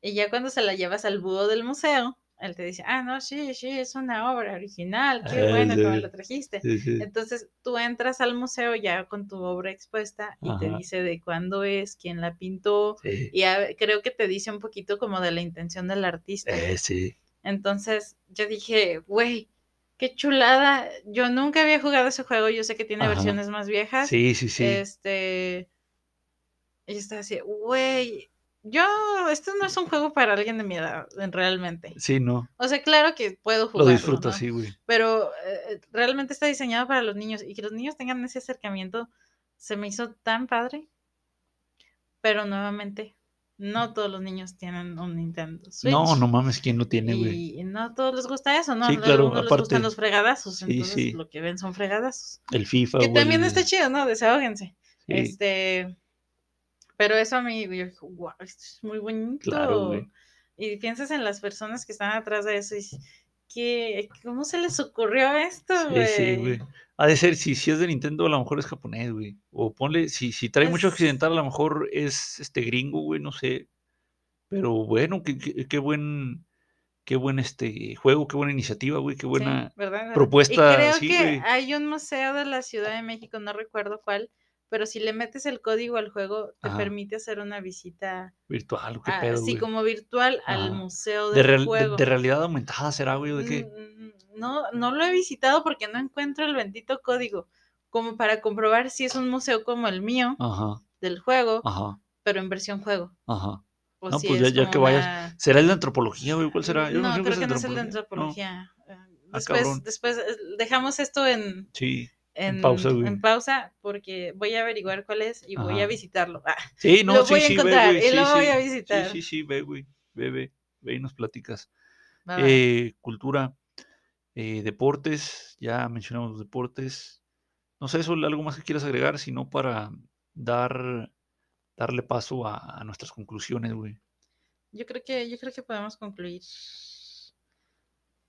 Y ya cuando se la llevas al búho del museo, él te dice, ah, no, sí, sí, es una obra original, qué bueno que me la trajiste. Sí, sí. Entonces tú entras al museo ya con tu obra expuesta y te dice de cuándo es, quién la pintó, Sí. y a- creo que te dice un poquito como de la intención del artista. Eh, sí. Entonces yo dije, güey, qué chulada. Yo nunca había jugado ese juego, yo sé que tiene Ajá. versiones más viejas. Sí, sí, sí. Este. Y estaba así, güey, yo, esto no es un juego para alguien de mi edad, en- realmente. Sí, no. O sea, claro que puedo Lo jugarlo, disfrutas, ¿no? sí, güey. Pero eh, realmente está diseñado para los niños y que los niños tengan ese acercamiento se me hizo tan padre. Pero nuevamente, no todos los niños tienen un Nintendo Switch. No, no mames, ¿quién lo tiene, güey? Y no a todos les gusta eso, ¿no? Sí, A claro, algunos les gustan los fregadazos, Sí, entonces sí. lo que ven son fregadazos. El FIFA, Que también está chido, ¿no? Desahóguense. Este, pero eso a mí, yo dije, wow, esto es muy bonito. Claro. Y piensas en las personas que están atrás de eso y dices, ¿qué, ¿cómo se les ocurrió esto, sí, güey? sí, güey. Ha de ser, si, si es de Nintendo, a lo mejor es japonés, güey. O ponle, si, si trae mucho Es- occidental, a lo mejor es este gringo, güey, no sé. Pero bueno, qué, qué, qué buen, qué buen este juego, qué buena iniciativa, güey, qué Sí, buena ¿verdad? ¿verdad? propuesta, Y creo sí, que güey. hay un museo de la Ciudad de México, no recuerdo cuál, pero si le metes el código al juego, te Ajá. permite hacer una visita Virtual, qué pedo, así como virtual al museo De, real- de- juego. de realidad aumentada será, güey, de qué. Mm, No, no lo he visitado porque no encuentro el bendito código, como para comprobar si es un museo como el mío Ajá, del juego, ajá, pero en versión juego. ajá. O No, si pues ya- que vayas, una- ¿Será el de antropología, güey? ¿Cuál será? Yo no, sé creo que no es el de No. antropología. Eh, Ah, Después, cabrón. después eh, dejamos esto en, Sí, en, pausa, güey. en pausa porque voy a averiguar cuál es y voy a visitarlo. Ah, sí, no, Lo sí, voy a sí, ve, encontrar güey, y sí, lo voy sí. a visitar. Sí, sí, sí, ve, güey, ve, ve, ve y nos platicas. Eh, cultura, eh, deportes, ya mencionamos los deportes. No sé, Sol, algo más que quieras agregar, sino para dar, darle paso a, a nuestras conclusiones, güey. Yo creo que, yo creo que podemos concluir.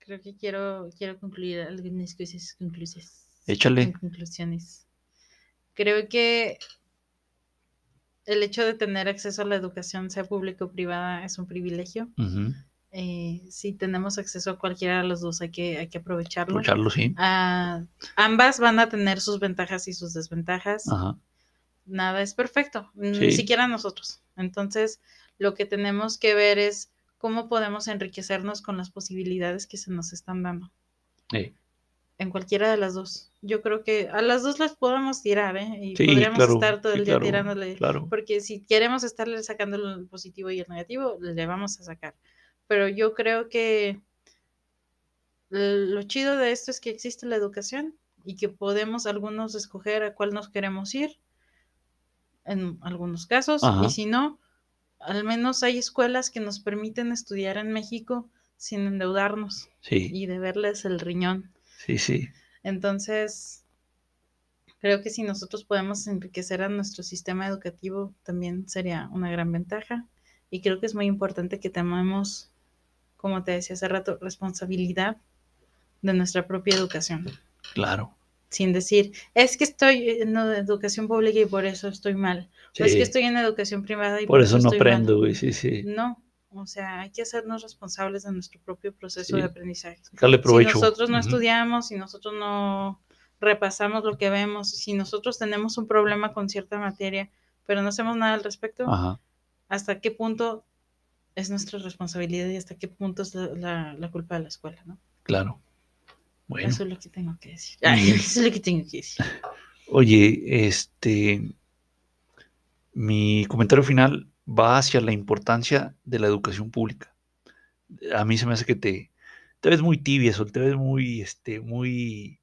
Creo que quiero, quiero concluir algunas cosas, conclusiones. Échale. Conclusiones. Creo que el hecho de tener acceso a la educación, sea pública o privada, es un privilegio. Ujú. Eh, si tenemos acceso a cualquiera de los dos, hay que, hay que aprovecharlo. Aprovecharlo, sí. Ah, ambas van a tener sus ventajas y sus desventajas. Ajá. Nada es perfecto, ni siquiera nosotros. Entonces, lo que tenemos que ver es cómo podemos enriquecernos con las posibilidades que se nos están dando. En cualquiera de las dos. Yo creo que a las dos las podemos tirar, ¿eh? Y Sí, podríamos claro, estar todo el día claro, tirándole. claro. Porque si queremos estarle sacando el positivo y el negativo, le vamos a sacar. Pero yo creo que lo chido de esto es que existe la educación y que podemos algunos escoger a cuál nos queremos ir en algunos casos Ajá. y si no, al menos hay escuelas que nos permiten estudiar en México sin endeudarnos Sí, y de verles el riñón. sí, sí. Entonces, creo que si nosotros podemos enriquecer a nuestro sistema educativo, también sería una gran ventaja. Y creo que es muy importante que tomemos, como te decía hace rato, responsabilidad de nuestra propia educación. Claro. Sin decir, es que estoy en educación pública y por eso estoy mal. O es que estoy en educación privada y Por eso no estoy mal". aprendo, güey, sí, sí. No, o sea, hay que hacernos responsables de nuestro propio proceso Sí. de aprendizaje. Darle provecho. Si nosotros no estudiamos, si nosotros no repasamos lo que vemos, si nosotros tenemos un problema con cierta materia, pero no hacemos nada al respecto, Ajá, ¿hasta qué punto es nuestra responsabilidad y hasta qué punto es la, la- la culpa de la escuela? ¿no? claro. Bueno. Eso es lo que tengo que decir. Ay, eso es lo que tengo que decir. Oye, este, mi comentario final va hacia la importancia de la educación pública. A mí se me hace que te, te ves muy tibia, Sol, te ves muy, este, muy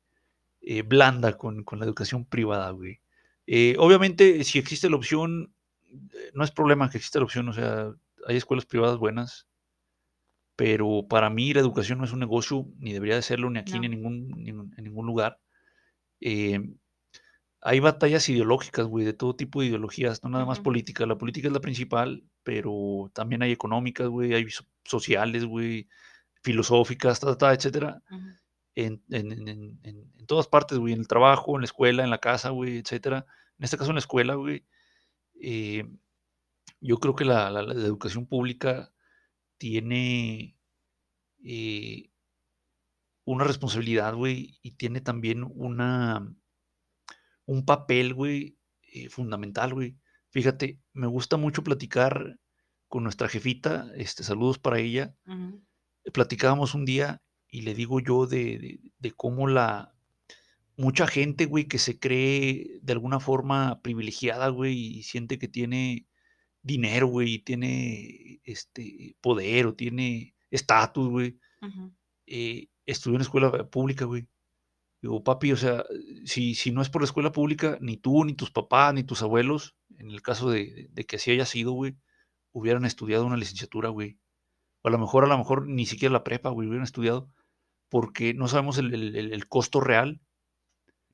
eh, blanda con, con la educación privada, güey. Eh, obviamente, si existe la opción, eh, no es problema que exista la opción, o sea, hay escuelas privadas buenas, pero para mí la educación no es un negocio, ni debería de serlo, ni aquí, ni en No. ningún, ningún- en ningún lugar. Eh, hay batallas ideológicas, güey, de todo tipo de ideologías, no nada más Ujú. política. La política es la principal, pero también hay económicas, güey, hay so- sociales, güey, filosóficas, ta, ta, etcétera, en, en- en- en- en- en todas partes, güey, en el trabajo, en la escuela, en la casa, güey, etcétera. En este caso, en la escuela, güey, eh, yo creo que la, la- la educación pública tiene eh, una responsabilidad, güey, y tiene también una, un papel, güey, eh, fundamental, güey. Fíjate, me gusta mucho platicar con nuestra jefita, este, saludos para ella. Platicábamos un día y le digo yo de, de- de cómo la mucha gente, güey, que se cree de alguna forma privilegiada, güey, y siente que tiene dinero, güey, y tiene este poder o tiene estatus, güey, eh, estudió en escuela pública, güey. Digo, papi, o sea, si, si no es por la escuela pública, ni tú, ni tus papás, ni tus abuelos, en el caso de, de que así haya sido, güey, hubieran estudiado una licenciatura, güey. O a lo mejor, a lo mejor ni siquiera la prepa, güey, hubieran estudiado, porque no sabemos el, el- costo real.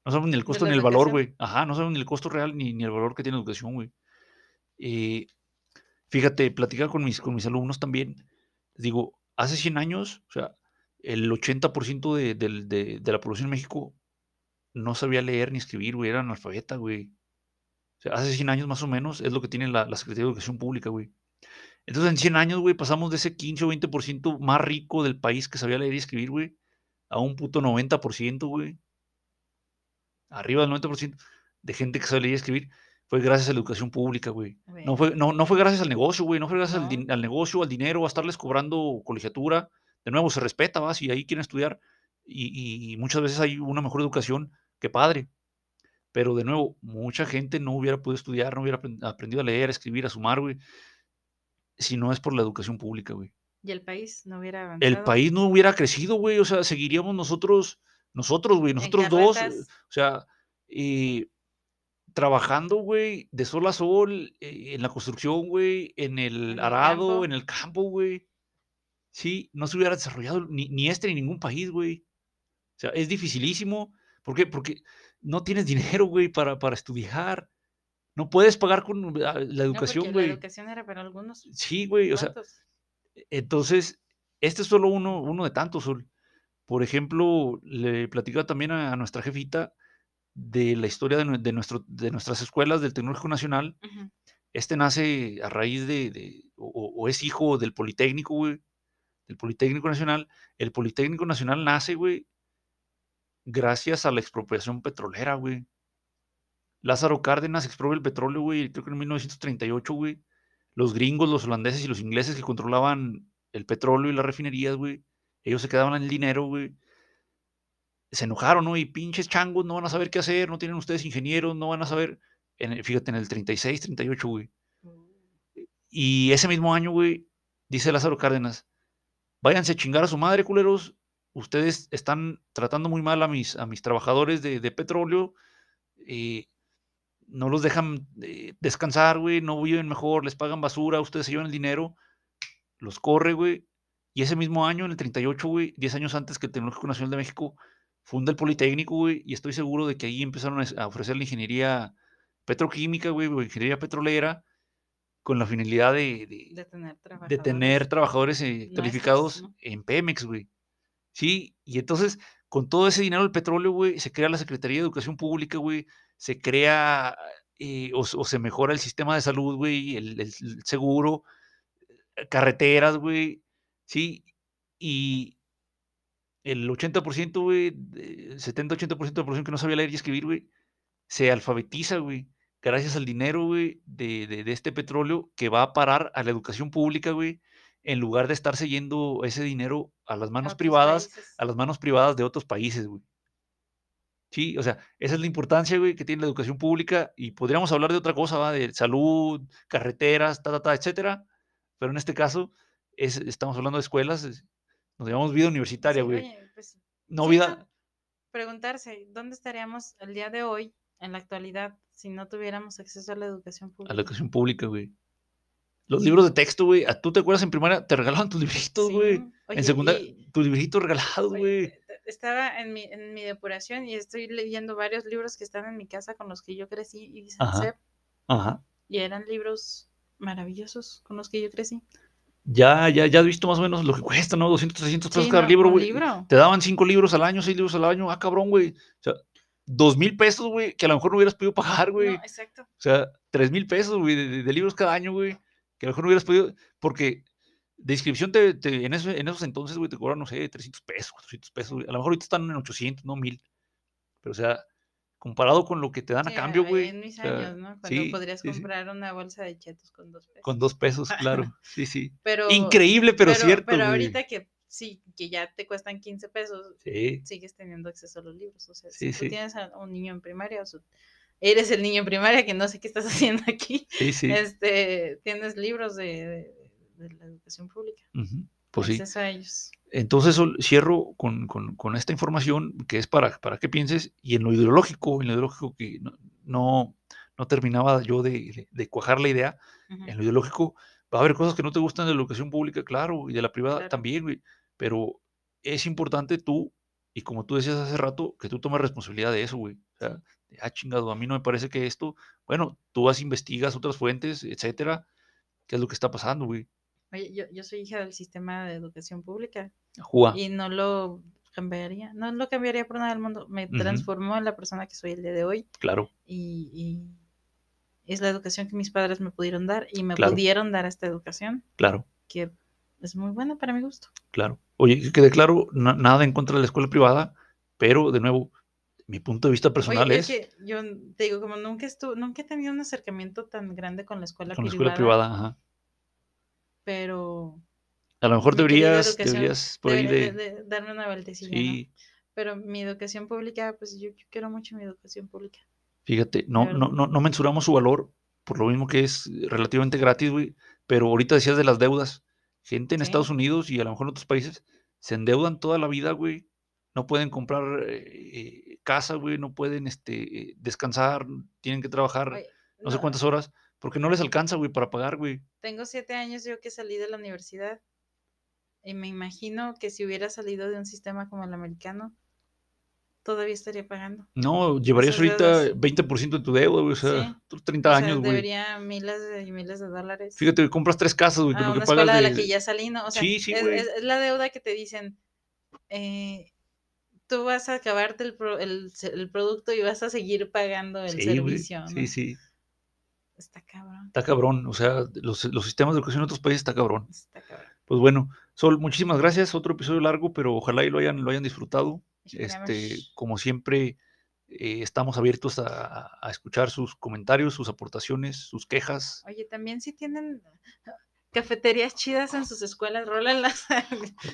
No sabemos ni el costo ni el valor, güey. Ajá, no sabemos ni el costo real ni, ni el valor que tiene la educación, güey. Eh, fíjate, platicar con mis, con mis alumnos también. Digo, hace 100 años, o sea, el 80% de, de- de la población en México no sabía leer ni escribir, güey, era analfabeta, güey. O sea, hace 100 años más o menos es lo que tiene la, la Secretaría de Educación Pública, güey. Entonces, en 100 años, güey, pasamos de ese 15 o 20% más rico del país que sabía leer y escribir, güey, a un puto 90%, güey. Arriba del 90%. de gente que sabe leer y escribir, fue gracias a la educación pública, güey. No fue, no, no fue gracias al negocio, güey. No fue gracias al, No. din- al negocio, al dinero, a estarles cobrando colegiatura. De nuevo, se respeta, va, si ahí quieren estudiar. Y, y- y muchas veces hay una mejor educación que padre. Pero de nuevo, mucha gente no hubiera podido estudiar, no hubiera apren- aprendido a leer, a escribir, a sumar, güey, si no es por la educación pública, güey. y el país no hubiera El avanzado. país no hubiera crecido, güey. O sea, seguiríamos nosotros, nosotros, güey, nosotros dos. O sea, eh, trabajando, güey, de sol a sol, eh, en la construcción, güey, en el arado, campo. en el campo, güey. Sí, no se hubiera desarrollado ni, ni este ni ningún país, güey. O sea, es dificilísimo. ¿Por qué? Porque no tienes dinero, güey, para, para estudiar. No puedes pagar con ah, la educación, porque la güey. educación era para algunos Sí, güey, o sea, cuantos. entonces, este es solo uno, uno de tantos, Sol. Por ejemplo, le platicaba también a, a nuestra jefita de la historia de, nue- de nuestro, de nuestras escuelas del Tecnológico Nacional. Este nace a raíz de, o- o es hijo del Politécnico, güey, del Politécnico Nacional. El Politécnico Nacional nace, güey, gracias a la expropiación petrolera, güey. Lázaro Cárdenas expropia el petróleo, güey, creo que en 1938, güey. Los gringos, los holandeses y los ingleses que controlaban el petróleo y las refinerías, güey, ellos se quedaban en el dinero, güey. Se enojaron, ¿no? Y pinches changos, no van a saber qué hacer, no tienen ustedes ingenieros, no van a saber. En el- fíjate, en el 36, 38, güey. Y ese mismo año, güey, dice Lázaro Cárdenas, váyanse a chingar a su madre, culeros. Ustedes están tratando muy mal a mis, a mis trabajadores de, de petróleo. eh, no los dejan eh, descansar, güey. No viven mejor, les pagan basura, ustedes se llevan el dinero. Los corre, güey. Y ese mismo año, en el 38, güey, 10 años antes que el Tecnológico Nacional de México, funda el Politécnico, güey. Y estoy seguro de que ahí empezaron a ofrecer la ingeniería petroquímica, güey, o ingeniería petrolera, con la finalidad de, de- de tener de trabajadores. tener trabajadores eh, calificados ¿no? en Pemex, güey. Sí, y entonces con todo ese dinero del petróleo, güey, se crea la Secretaría de Educación Pública, güey, se crea eh, o, se- o se mejora el sistema de salud, güey, el, el- el seguro, eh, carreteras, güey, sí, y el 80%, güey, de- 70-80% de la población que no sabía leer y escribir, güey, se alfabetiza, güey, gracias al dinero, güey, de, de- de este petróleo que va a parar a la educación pública, güey, en lugar de estarse yendo ese dinero a las manos privadas, países. a las manos privadas de otros países, güey. Sí, o sea, esa es la importancia, güey, que tiene la educación pública y podríamos hablar de otra cosa, ¿va? De salud, carreteras, ta, ta, ta, etcétera, pero en este caso es, estamos hablando de escuelas, es- nos llamamos vida universitaria, güey. pues, no sí, vida, no, preguntarse, ¿dónde estaríamos el día de hoy, en la actualidad, si no tuviéramos acceso a la educación a pública? la educación pública, güey. Los libros de texto, güey, ¿a- ¿tú te acuerdas en primaria? Te regalaban tus libritos, Sí, güey. oye, En secundaria, y- tus libritos regalados, güey. te- estaba en mi, en mi depuración y estoy leyendo varios libros que están en mi casa con los que yo crecí y dicen Ajá. CEP, Ajá. y eran libros maravillosos con los que yo crecí. Ya, ya, ya has visto más o menos lo que cuesta, ¿no? 200, 300 pesos Sí, cada no, libro, güey. Te daban cinco libros al año, seis libros al año. Ah, cabrón, güey. O sea, dos mil pesos, güey, que a lo mejor no hubieras podido pagar, güey. No, exacto. O sea, tres mil pesos, güey, de, de- de libros cada año, güey. Que a lo mejor no hubieras podido. Porque de inscripción te, te- en, en esos entonces, güey, te cobran, no sé, 300 pesos, 400 pesos. güey. A lo mejor ahorita están en 800, no 1000. Pero, o sea, comparado con lo que te dan a Sí, cambio, güey. En mis o sea, años, ¿no? Cuando sí, podrías sí, sí. comprar una bolsa de chetos con dos pesos. Con dos pesos, claro. Sí, sí. Pero, Increíble, pero, cierto, Pero ahorita que sí, que ya te cuestan 15 pesos, Sí, sigues teniendo acceso a los libros. O sea, Sí, si sí. tú tienes a un niño en primaria, o sea, eres el niño en primaria que no sé qué estás haciendo aquí, sí, sí. este, tienes libros de, de- de la educación pública. Ujú, Pues sí. Acceso a ellos. Entonces cierro con, con- con esta información que es para, para que pienses y en lo ideológico, en lo ideológico que no, no, no terminaba yo de, de- de cuajar la idea, en lo ideológico va a haber cosas que no te gustan de la educación pública, claro, y de la privada Claro. también, güey, pero es importante tú, y como tú decías hace rato, que tú tomes responsabilidad de eso, güey. O sea, ah, chingado, a mí no me parece que esto, bueno, tú vas, investigas otras fuentes, etcétera, qué es lo que está pasando, güey. Oye, yo, yo soy hija del sistema de educación pública y no lo cambiaría, no lo cambiaría por nada del mundo. Me Ujú. transformó en la persona que soy el día de hoy. Claro, y, y es la educación que mis padres me pudieron dar y me Claro. pudieron dar esta educación claro. que es muy buena para mi gusto. Claro. Oye, que quede claro, na- nada en contra de la escuela privada, pero de nuevo, mi punto de vista personal Oye, es, que yo te digo, como nunca estuve, nunca he tenido un acercamiento tan grande con la escuela con la privada, escuela privada, ajá. Pero A lo mejor deberías, educación deberías por ahí debería de, de- de darme una vueltecilla, Pero mi educación pública, pues yo, yo quiero mucho mi educación pública. fíjate, no, no, no, no mensuramos su valor por lo mismo que es relativamente gratis, güey, pero ahorita decías de las deudas. Gente en Sí. Estados Unidos y a lo mejor en otros países se endeudan toda la vida, güey. No pueden comprar eh, eh, casa, güey, no pueden este, eh, descansar, tienen que trabajar Oye, no sé cuántas horas, porque no les alcanza, güey, para pagar, güey. Tengo siete años yo que salí de la universidad y me imagino que si hubiera salido de un sistema como el americano, todavía estaría pagando. No, llevarías ahorita deudas. 20% de tu deuda, güey, o sea, Sí. tú 30 O sea, años, güey. debería miles y miles de dólares. Fíjate, compras tres casas, güey, con a lo que una pagas escuela de... de... la que ya salí, ¿no? O sea, Sí, sí, es, güey. es- es la deuda que te dicen, eh, tú vas a acabarte el, pro- el, producto y vas a seguir pagando el servicio, ¿no? Sí, sí. Está cabrón, Está cabrón. O sea, los, los sistemas de educación en otros países está cabrón. está cabrón. Pues bueno, Sol, muchísimas gracias. Otro episodio largo, pero ojalá y lo hayan, lo hayan disfrutado. Este, como siempre, eh, estamos abiertos a, a escuchar sus comentarios, sus aportaciones, sus quejas. Oye, también si tienen cafeterías chidas en sus escuelas, rólenlas.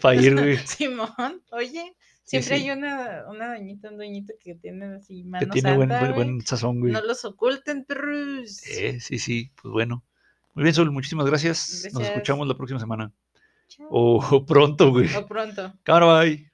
Para ir, güey. Simón, oye, siempre sí. hay una, una doñita, un dueñito que tiene así Que mano tiene buen, santa, buen, buen sazón, güey. No los oculten, perros. Eh, sí, sí, pues bueno. Muy bien, Sol, muchísimas gracias. Nos escuchamos la próxima semana. Chao. O, o pronto, güey. O pronto. Cámara, bye.